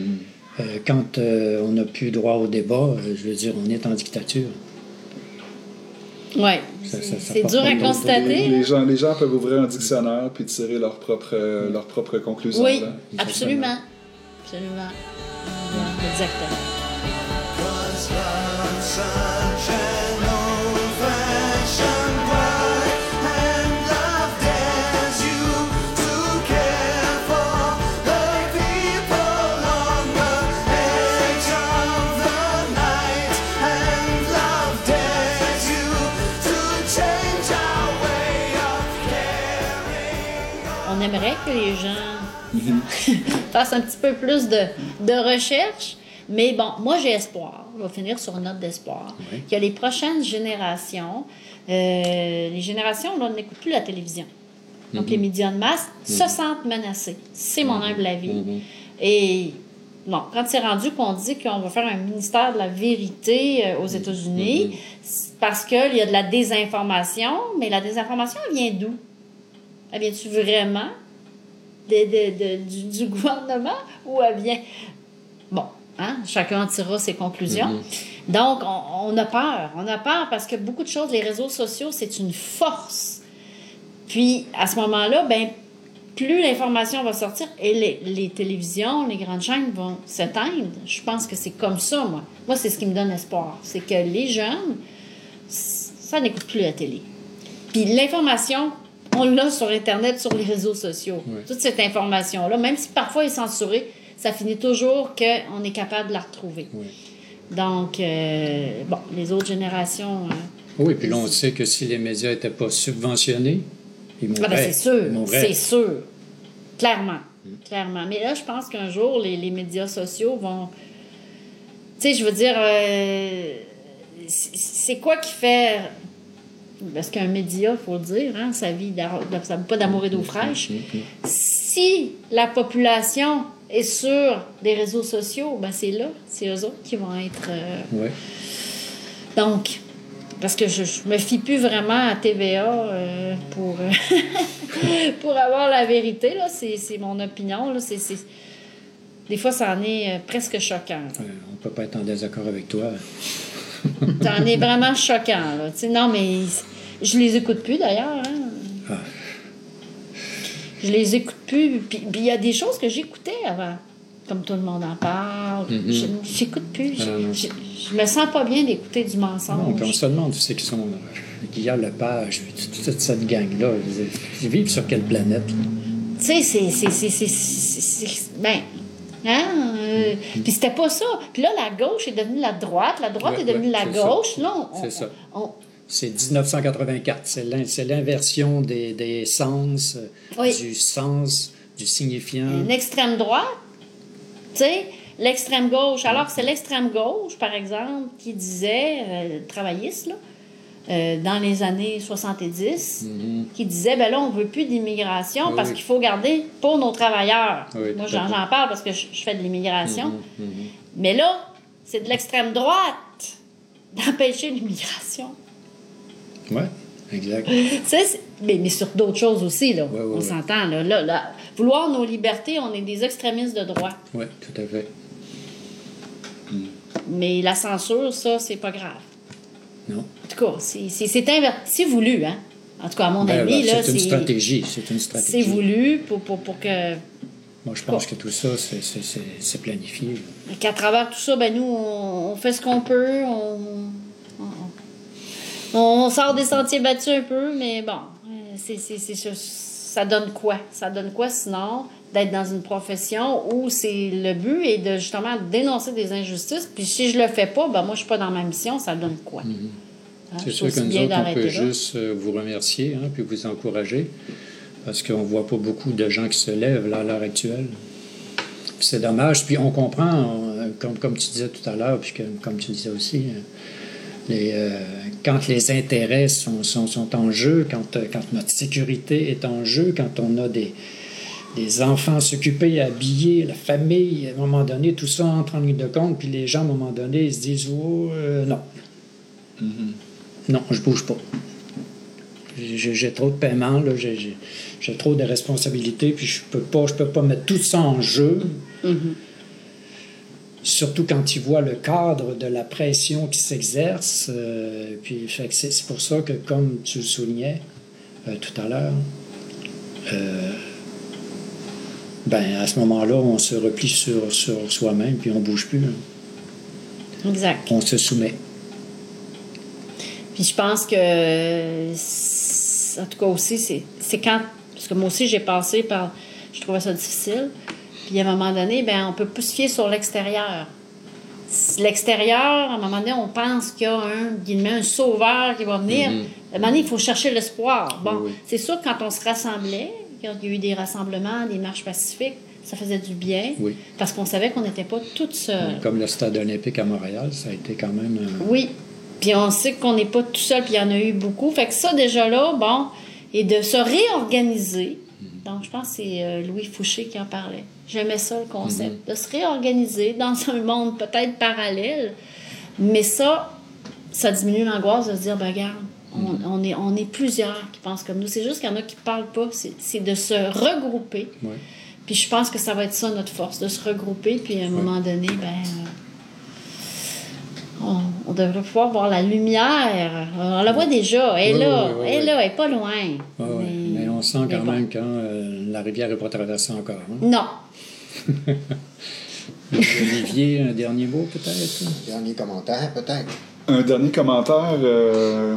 [SPEAKER 5] euh, quand euh, on n'a plus droit au débat, euh, je veux dire, on est en dictature. Ça
[SPEAKER 3] c'est dur à constater.
[SPEAKER 4] Les, gens, les gens peuvent ouvrir un dictionnaire puis tirer leurs propres, euh, leurs propres conclusions.
[SPEAKER 3] Oui,
[SPEAKER 4] là.
[SPEAKER 3] absolument. Absolument. Exactement. Que les gens fassent un petit peu plus de, de recherche. Mais bon, moi j'ai espoir. On va finir sur une note d'espoir.
[SPEAKER 5] Oui.
[SPEAKER 3] Que les prochaines générations, euh, les générations là, n'écoutent plus la télévision. Donc les médias de masse se sentent menacés. C'est mon humble avis. Et bon, quand c'est rendu qu'on dit qu'on va faire un ministère de la vérité euh, aux États-Unis, parce qu'il y a de la désinformation, mais la désinformation, elle vient d'où? Elle vient-tu vraiment de, de- de- du, du gouvernement ou elle vient? Bon, hein, chacun en tirera ses conclusions. Donc, on, on a peur. On a peur parce que beaucoup de choses, les réseaux sociaux, c'est une force. Puis, à ce moment-là, ben, plus l'information va sortir et les, les télévisions, les grandes chaînes vont s'éteindre. Je pense que c'est comme ça, moi. Moi, c'est ce qui me donne espoir. C'est que les jeunes, ça n'écoute plus la télé. Puis l'information, on l'a sur Internet, sur les réseaux sociaux. Toute cette information-là, même si parfois elle est censurée, ça finit toujours qu'on est capable de la retrouver.
[SPEAKER 5] Oui.
[SPEAKER 3] Donc, euh, bon, les autres générations, euh,
[SPEAKER 5] Oui, puis là, on sait que si les médias n'étaient pas subventionnés, ils mourraient.
[SPEAKER 3] Ah ben c'est sûr, c'est sûr. Clairement. Clairement. Mais là, je pense qu'un jour, les, les médias sociaux vont. Tu sais, je veux dire, euh, c'est quoi qui fait. Parce qu'un média, il faut le dire, hein, ça vit ça pas d'amour et d'eau fraîche. Si la population est sur des réseaux sociaux, ben c'est là, c'est eux autres qui vont être. euh,
[SPEAKER 5] Ouais.
[SPEAKER 3] donc, parce que je, je me fie plus vraiment à TVA euh, pour, euh, pour avoir la vérité, là. C'est, c'est mon opinion, là. C'est, c'est- Des fois, ça en est presque choquant.
[SPEAKER 5] Ouais, on ne peut pas être en désaccord avec toi.
[SPEAKER 3] Ça en est vraiment choquant, là. Non, mais je les écoute plus, d'ailleurs, hein.
[SPEAKER 5] Ah.
[SPEAKER 3] Je les écoute plus. Puis il y a des choses que j'écoutais avant. Comme tout le monde en parle.
[SPEAKER 5] Mhm.
[SPEAKER 3] Je J'écoute plus. Je,
[SPEAKER 5] non.
[SPEAKER 3] je, je me sens pas bien d'écouter du
[SPEAKER 5] Non,
[SPEAKER 3] mensonge.
[SPEAKER 5] puis on se demande, tu sais, qui sont euh, Guillaume Lepage, toute toute cette gang-là. Ils vivent sur quelle planète?
[SPEAKER 3] Tu sais, c'est- Ben. Hein? euh, Puis c'était pas ça. Puis là, la gauche est devenue la droite. La droite
[SPEAKER 5] Ouais,
[SPEAKER 3] est devenue
[SPEAKER 5] ouais,
[SPEAKER 3] la
[SPEAKER 5] c'est ça.
[SPEAKER 3] gauche. Là, on-
[SPEAKER 5] ça.
[SPEAKER 3] on-
[SPEAKER 5] C'est 1984. C'est l'in- c'est l'inversion des, des sens, euh,
[SPEAKER 3] Oui.
[SPEAKER 5] du sens, du signifiant.
[SPEAKER 3] une extrême droite, tu sais, l'extrême gauche. Alors que c'est l'extrême gauche, par exemple, qui disait, euh, travailliste, là, euh, dans les années 70, qui disait, ben là, on veut plus d'immigration
[SPEAKER 5] Mm-hmm.
[SPEAKER 3] Parce
[SPEAKER 5] oui.
[SPEAKER 3] qu'il faut garder pour nos travailleurs.
[SPEAKER 5] Oui,
[SPEAKER 3] Moi, j'en parle parce que je, je fais de l'immigration.
[SPEAKER 5] Mhm, mhm.
[SPEAKER 3] Mais là, c'est de l'extrême droite d'empêcher l'immigration.
[SPEAKER 5] Ouais, exact.
[SPEAKER 3] C'est- mais, mais sur d'autres choses aussi, là.
[SPEAKER 5] Ouais, ouais,
[SPEAKER 3] on
[SPEAKER 5] ouais.
[SPEAKER 3] s'entend, là. Là, là. Vouloir nos libertés, on est des extrémistes de droite.
[SPEAKER 5] Oui, tout à fait.
[SPEAKER 3] Mais la censure, ça, c'est pas grave.
[SPEAKER 5] Non.
[SPEAKER 3] En tout cas, c'est- voulu, hein? En tout cas, à mon
[SPEAKER 5] Ben,
[SPEAKER 3] avis, là,
[SPEAKER 5] c'est une stratégie. C'est une stratégie.
[SPEAKER 3] c'est voulu pour, pour, pour que
[SPEAKER 5] Moi, je pense que tout ça, c'est- c'est- c'est c'est planifié.
[SPEAKER 3] qu'à travers tout ça, ben nous, on, on fait ce qu'on peut, on, on, on sort des sentiers battus un peu, mais bon, euh, c'est c'est- c'est ça. Ça donne quoi? Ça donne quoi sinon? D'être dans une profession où c'est le but est de justement dénoncer des injustices, puis si je le fais pas, ben moi je suis pas dans ma mission, ça donne quoi? Hein,
[SPEAKER 5] Mm-hmm. C'est
[SPEAKER 3] c'est
[SPEAKER 5] sûr que nous autres, on peut
[SPEAKER 3] là.
[SPEAKER 5] juste euh, vous remercier hein, puis vous encourager parce qu'on voit pas beaucoup de gens qui se lèvent là, à l'heure actuelle. C'est dommage. Puis on comprend, euh, comme, comme tu disais tout à l'heure, puis que, comme tu disais aussi, euh, les, euh, quand les intérêts sont, sont, sont en jeu, quand, quand notre sécurité est en jeu, quand on a des, des enfants s'occuper, à habiller, la famille, à un moment donné, tout ça entre en ligne de compte, puis les gens, à un moment donné, ils se disent oh, euh, non. Non, je bouge pas. J'ai trop de paiements, j'ai- trop de responsabilités, puis je peux pas, je peux pas mettre tout ça en jeu. Surtout quand ils voient le cadre de la pression qui s'exerce. euh, puis c'est pour ça que, comme tu le soulignais euh, tout à l'heure, euh, ben à ce moment-là, on se replie sur, sur soi-même, puis on bouge plus. hein.
[SPEAKER 3] Exact.
[SPEAKER 5] On se soumet.
[SPEAKER 3] Puis je pense que, en tout cas aussi, c'est c'est quand, parce que moi aussi j'ai passé par, je trouvais ça difficile. Puis à un moment donné, ben on peut plus se fier sur l'extérieur. L'extérieur, à un moment donné, on pense qu'il y a un, guillemets, un sauveur qui va venir. À un moment donné, il faut chercher l'espoir. Bon,
[SPEAKER 5] Oui, oui.
[SPEAKER 3] c'est sûr que quand on se rassemblait, quand il y a eu des rassemblements, des marches pacifiques, ça faisait du bien.
[SPEAKER 5] Oui.
[SPEAKER 3] Parce qu'on savait qu'on n'était pas toutes seules.
[SPEAKER 5] Comme le stade olympique à Montréal, ça a été quand même. euh,
[SPEAKER 3] Oui. Puis on sait qu'on n'est pas tout seul, puis il y en a eu beaucoup. Fait que ça, déjà là, bon, et de se réorganiser. Donc, je pense que c'est euh, Louis Fouché qui en parlait. J'aimais ça, le concept. De se réorganiser dans un monde peut-être parallèle. Mais ça, ça diminue l'angoisse de se dire, ben, regarde, on, on est, on est plusieurs qui pensent comme nous. C'est juste qu'il y en a qui ne parlent pas. C'est c'est de se regrouper.
[SPEAKER 5] ouais.
[SPEAKER 3] Puis je pense que ça va être ça notre force, de se regrouper, puis à un moment donné, ben, euh, on, on devrait pouvoir voir la lumière. On la voit déjà, elle est là, elle est là, elle n'est pas loin.
[SPEAKER 5] Ouais, ouais. Mais, on sent
[SPEAKER 3] mais
[SPEAKER 5] quand
[SPEAKER 3] bon.
[SPEAKER 5] même quand euh, la rivière n'est pas traversée encore. hein?
[SPEAKER 3] Non.
[SPEAKER 5] Olivier, un dernier mot peut-être?
[SPEAKER 1] Dernier commentaire, peut-être.
[SPEAKER 4] Un dernier commentaire. euh,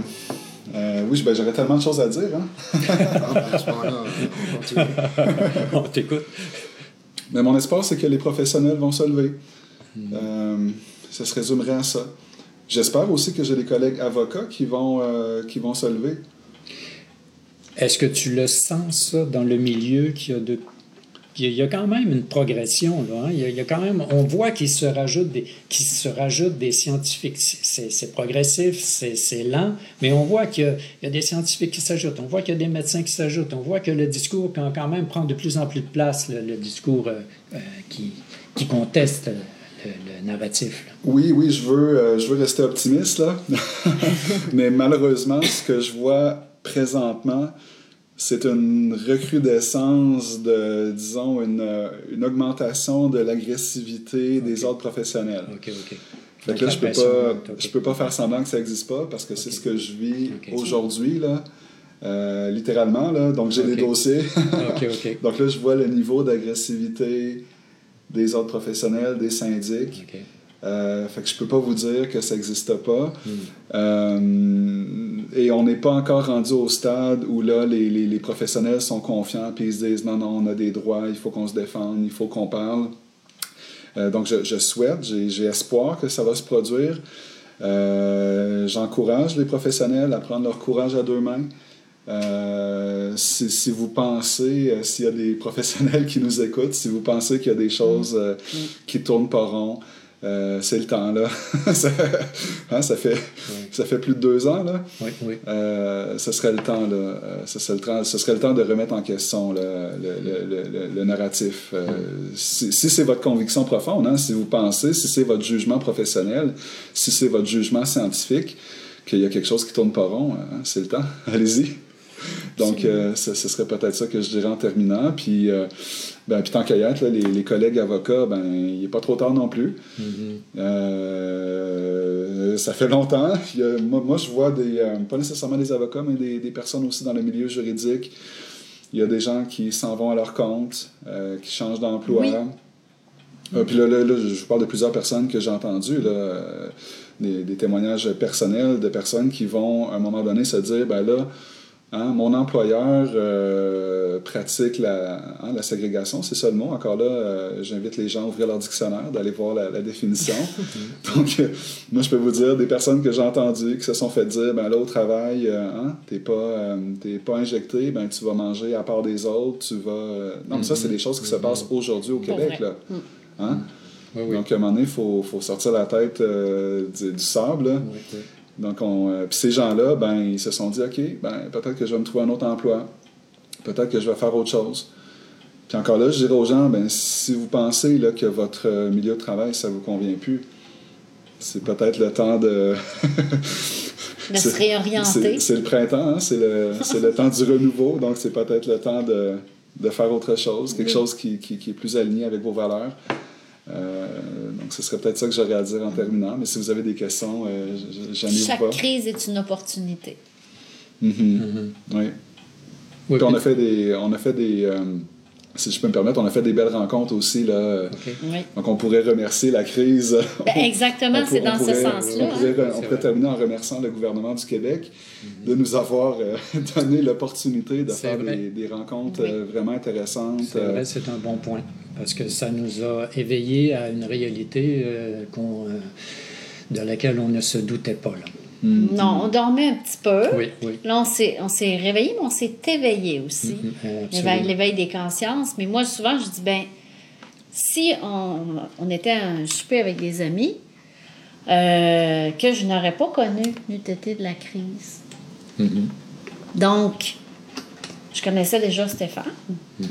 [SPEAKER 4] euh, oui, ben, j'aurais tellement de choses à dire. Hein?
[SPEAKER 1] Ah, ben, à ce moment-là, on continue.
[SPEAKER 5] on t'écoute.
[SPEAKER 4] Mais mon espoir, c'est que les professionnels vont se lever. Euh, ça se résumerait à ça. j'espère aussi que j'ai des collègues avocats qui vont, euh, qui vont se lever.
[SPEAKER 5] Est-ce que tu le sens, ça, dans le milieu, qu'il y a de il y a quand même une progression. Là, hein. il, y a, quand même, on voit qu'il se rajoute des, qu'il se rajoute des scientifiques. C'est progressif, c'est lent, mais on voit qu'il y, a des scientifiques qui s'ajoutent. On voit qu'il y a des médecins qui s'ajoutent. On voit que le discours quand, quand même prend de plus en plus de place, le, discours euh, euh, qui, conteste le, le narratif.
[SPEAKER 4] Oui, oui, je veux, euh, je veux rester optimiste, là. mais malheureusement, ce que je vois présentement, c'est une recrudescence de, disons, une, une augmentation de l'agressivité okay. des ordres professionnels.
[SPEAKER 5] OK, OK.
[SPEAKER 4] Fait que là, je peux pas, okay. je peux pas faire semblant que ça n'existe pas parce que okay. c'est ce que je vis aujourd'hui, là. Euh, littéralement, là. Donc, j'ai des dossiers. Donc là, je vois le niveau d'agressivité des ordres professionnels, des syndics. Euh, fait que je peux pas vous dire que ça n'existe pas.
[SPEAKER 5] Hmm.
[SPEAKER 4] Mm. Euh, et on n'est pas encore rendu au stade où là, les, les, les professionnels sont confiants puis ils se disent non, non, on a des droits, il faut qu'on se défende, il faut qu'on parle. Euh, donc, je, je souhaite, j'ai espoir que ça va se produire. Euh, J'encourage les professionnels à prendre leur courage à deux mains. Euh, si, si, vous pensez, euh, s'il y a des professionnels qui nous écoutent, si vous pensez qu'il y a des choses euh,
[SPEAKER 5] Hmm.
[SPEAKER 4] mm. qui tournent pas rond, euh, c'est le temps là. ça, hein, ça, fait,
[SPEAKER 5] oui.
[SPEAKER 4] ça fait plus de deux ans là.
[SPEAKER 5] Oui, oui.
[SPEAKER 4] Euh, ce serait le temps là. Euh, ce, serait le temps, ce serait le temps de remettre en question là, le, le, le, le, narratif. Euh, si, si c'est votre conviction profonde, hein, si vous pensez, si c'est votre jugement professionnel, si c'est votre jugement scientifique, qu'il y a quelque chose qui tourne pas rond, hein, c'est le temps. Allez-y. Donc, euh, ce, ce, serait peut-être ça que je dirais en terminant. Puis, euh, ben, puis tant qu'à y être, là, les, les, collègues avocats, ben, il n'est pas trop tard non plus.
[SPEAKER 5] Mm -hmm.
[SPEAKER 4] euh, ça fait longtemps. A, moi, moi, je vois des, pas nécessairement des avocats, mais des, des, personnes aussi dans le milieu juridique. Il y a des gens qui s'en vont à leur compte, qui changent d'emploi.
[SPEAKER 3] Oui.
[SPEAKER 4] Euh, puis là, là, là, je vous parle de plusieurs personnes que j'ai entendues, là, des, des, témoignages personnels de personnes qui vont, à un moment donné, se dire, ben là, Hein, mon employeur euh, pratique la, hein, la ségrégation, c'est ça le mot. Encore là, euh, j'invite les gens à ouvrir leur dictionnaire, d'aller voir la, la définition. Donc, euh, moi, je peux vous dire, des personnes que j'ai entendues qui se sont fait dire, ben là, au travail, hein, t'es pas, t'es pas injecté, ben tu vas manger à part des autres, tu vas... Non, mais ça, c'est des choses qui se passent aujourd'hui au Québec, là. Hein?
[SPEAKER 5] Oui, oui.
[SPEAKER 4] Donc, à un moment donné, il faut, faut, sortir la tête du, du, sable. Là.
[SPEAKER 5] Oui, oui.
[SPEAKER 4] Donc, on, euh, puis ces gens-là, ben, ils se sont dit, OK, ben, peut-être que je vais me trouver un autre emploi. Peut-être que je vais faire autre chose. Puis encore là, je dirais aux gens, ben, si vous pensez là, que votre euh, milieu de travail, ça ne vous convient plus, c'est peut-être le temps de...
[SPEAKER 3] de se réorienter.
[SPEAKER 4] C'est le printemps, hein? c'est le, le temps du renouveau, donc c'est peut-être le temps de, de, faire autre chose, quelque oui. chose qui, qui, qui, est plus aligné avec vos valeurs. Euh, donc, ce serait peut-être ça que j'aurais à dire en terminant. Mais si vous avez des questions, euh, j'en ai
[SPEAKER 3] Chaque
[SPEAKER 4] pas.
[SPEAKER 3] crise est une opportunité.
[SPEAKER 4] Mm -hmm. Mm -hmm. Oui. oui puis on a fait des, on a fait des euh, si je peux me permettre, on a fait des belles rencontres aussi. Là.
[SPEAKER 3] Okay. Oui.
[SPEAKER 4] Donc, on pourrait remercier la crise.
[SPEAKER 3] Ben, exactement, c'est dans
[SPEAKER 4] pourrait,
[SPEAKER 3] ce sens-là.
[SPEAKER 4] On pourrait, hein? on pourrait terminer en remerciant le gouvernement du Québec mm -hmm. de nous avoir euh, donné l'opportunité de faire des, des, rencontres oui. euh, vraiment intéressantes.
[SPEAKER 5] C'est vrai, c'est un bon point parce que ça nous a éveillés à une réalité euh, de laquelle on ne se doutait pas. Là.
[SPEAKER 3] Mm -hmm. Non, on dormait un petit peu.
[SPEAKER 5] Oui, oui.
[SPEAKER 3] Là, on s'est réveillé, mais on s'est éveillé aussi.
[SPEAKER 5] Mm -hmm.
[SPEAKER 3] L'éveil des consciences. Mais moi, souvent, je dis, ben, si on, on était à un souper avec des amis euh, que je n'aurais pas connu n'eût été de la crise.
[SPEAKER 5] Mm -hmm.
[SPEAKER 3] Donc, je connaissais déjà Stéphane,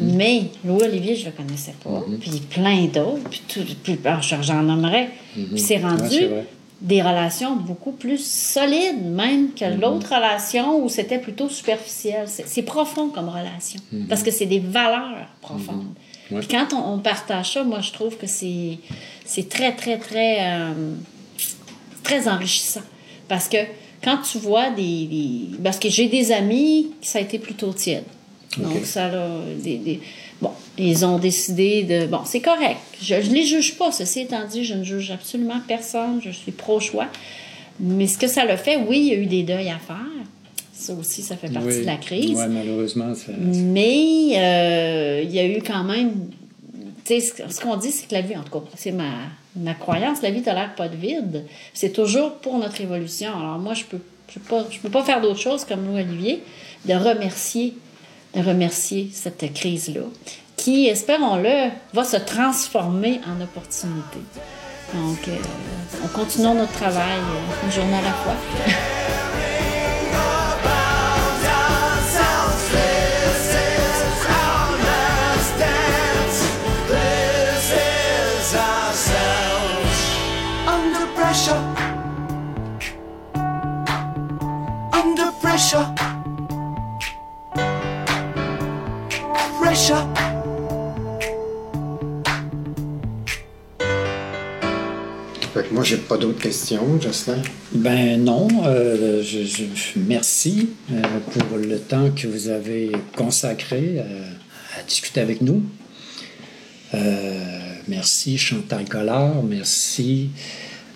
[SPEAKER 3] mais Louis-Olivier, je ne le connaissais pas. Puis plein d'autres, puis, tout, puis j'en nommerais. Puis c'est rendu
[SPEAKER 5] ouais,
[SPEAKER 3] des relations beaucoup plus solides, même que l'autre relation où c'était plutôt superficiel. C'est profond comme relation, parce que c'est des valeurs profondes. Ouais. Puis quand on, on, partage ça, moi, je trouve que c'est très, très, très, euh, très enrichissant. Parce que quand tu vois des. des parce que j'ai des amis ça a été plutôt tiède. Okay. Donc, ça, là, des, des, bon, ils ont décidé de. Bon, c'est correct. Je ne les juge pas. Ceci étant dit, je ne juge absolument personne. Je suis pro-choix. Mais ce que ça le fait, oui, il y a eu des deuils à faire. Ça aussi, ça fait partie
[SPEAKER 5] oui.
[SPEAKER 3] de la crise.
[SPEAKER 5] Oui, malheureusement. Ça...
[SPEAKER 3] Mais euh, il y a eu quand même. Tu sais, ce qu'on dit, c'est que la vie, en tout cas, c'est ma, ma croyance, la vie tolère pas de vide. C'est toujours pour notre évolution. Alors moi, je peux, je peux pas, je peux pas faire d'autre chose, comme nous, Olivier, de remercier, remercier cette crise-là, qui, espérons-le, va se transformer en opportunité. Donc, euh, on continue notre travail euh, une journée à la fois.
[SPEAKER 6] Under pressure. Pressure.
[SPEAKER 1] Fait que moi, j'ai pas d'autres questions, Jocelyn?
[SPEAKER 7] Ben non, euh, je, je- merci euh, pour le temps que vous avez consacré à, à discuter avec nous. Euh, merci Chantal Collard, merci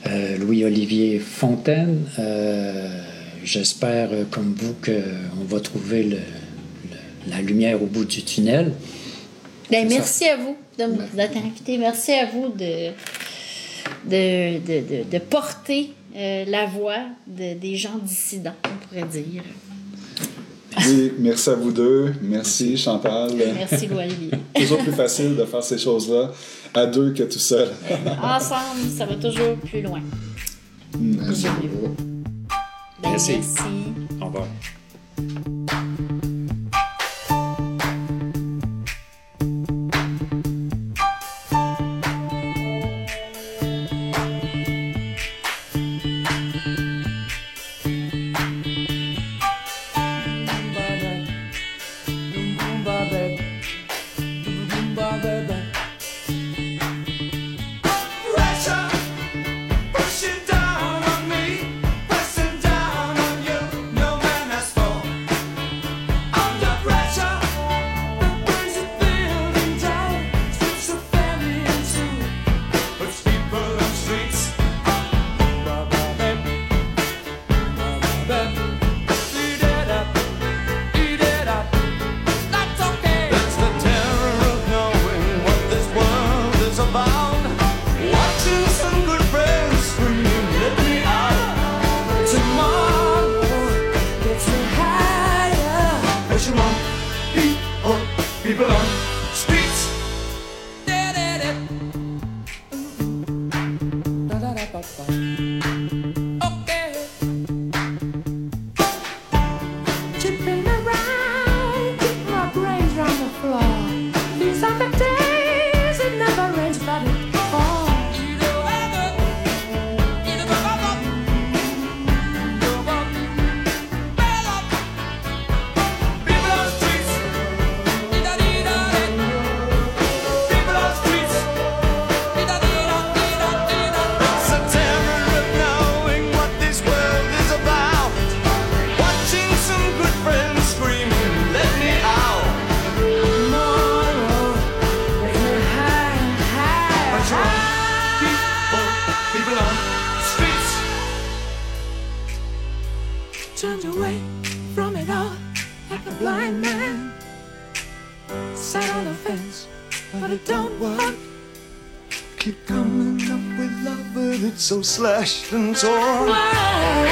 [SPEAKER 7] euh, Louis-Olivier Fontaine. Euh, J'espère, euh, comme vous, qu'on va trouver le- la lumière au bout du tunnel.
[SPEAKER 3] Ben, merci à vous de m- d'être invité. Merci à vous de, de, de, de, de porter euh, la voix de- des gens dissidents, on pourrait dire.
[SPEAKER 4] Oui, merci à vous deux. Merci, Chantal.
[SPEAKER 3] Merci, Louis-Olivier.
[SPEAKER 4] Toujours plus facile de faire ces choses-là à deux que tout seul.
[SPEAKER 3] Ensemble, ça va toujours plus loin.
[SPEAKER 1] Merci.
[SPEAKER 3] Ben,
[SPEAKER 7] Merci.
[SPEAKER 3] merci.
[SPEAKER 7] Au revoir.
[SPEAKER 6] Slashed and torn.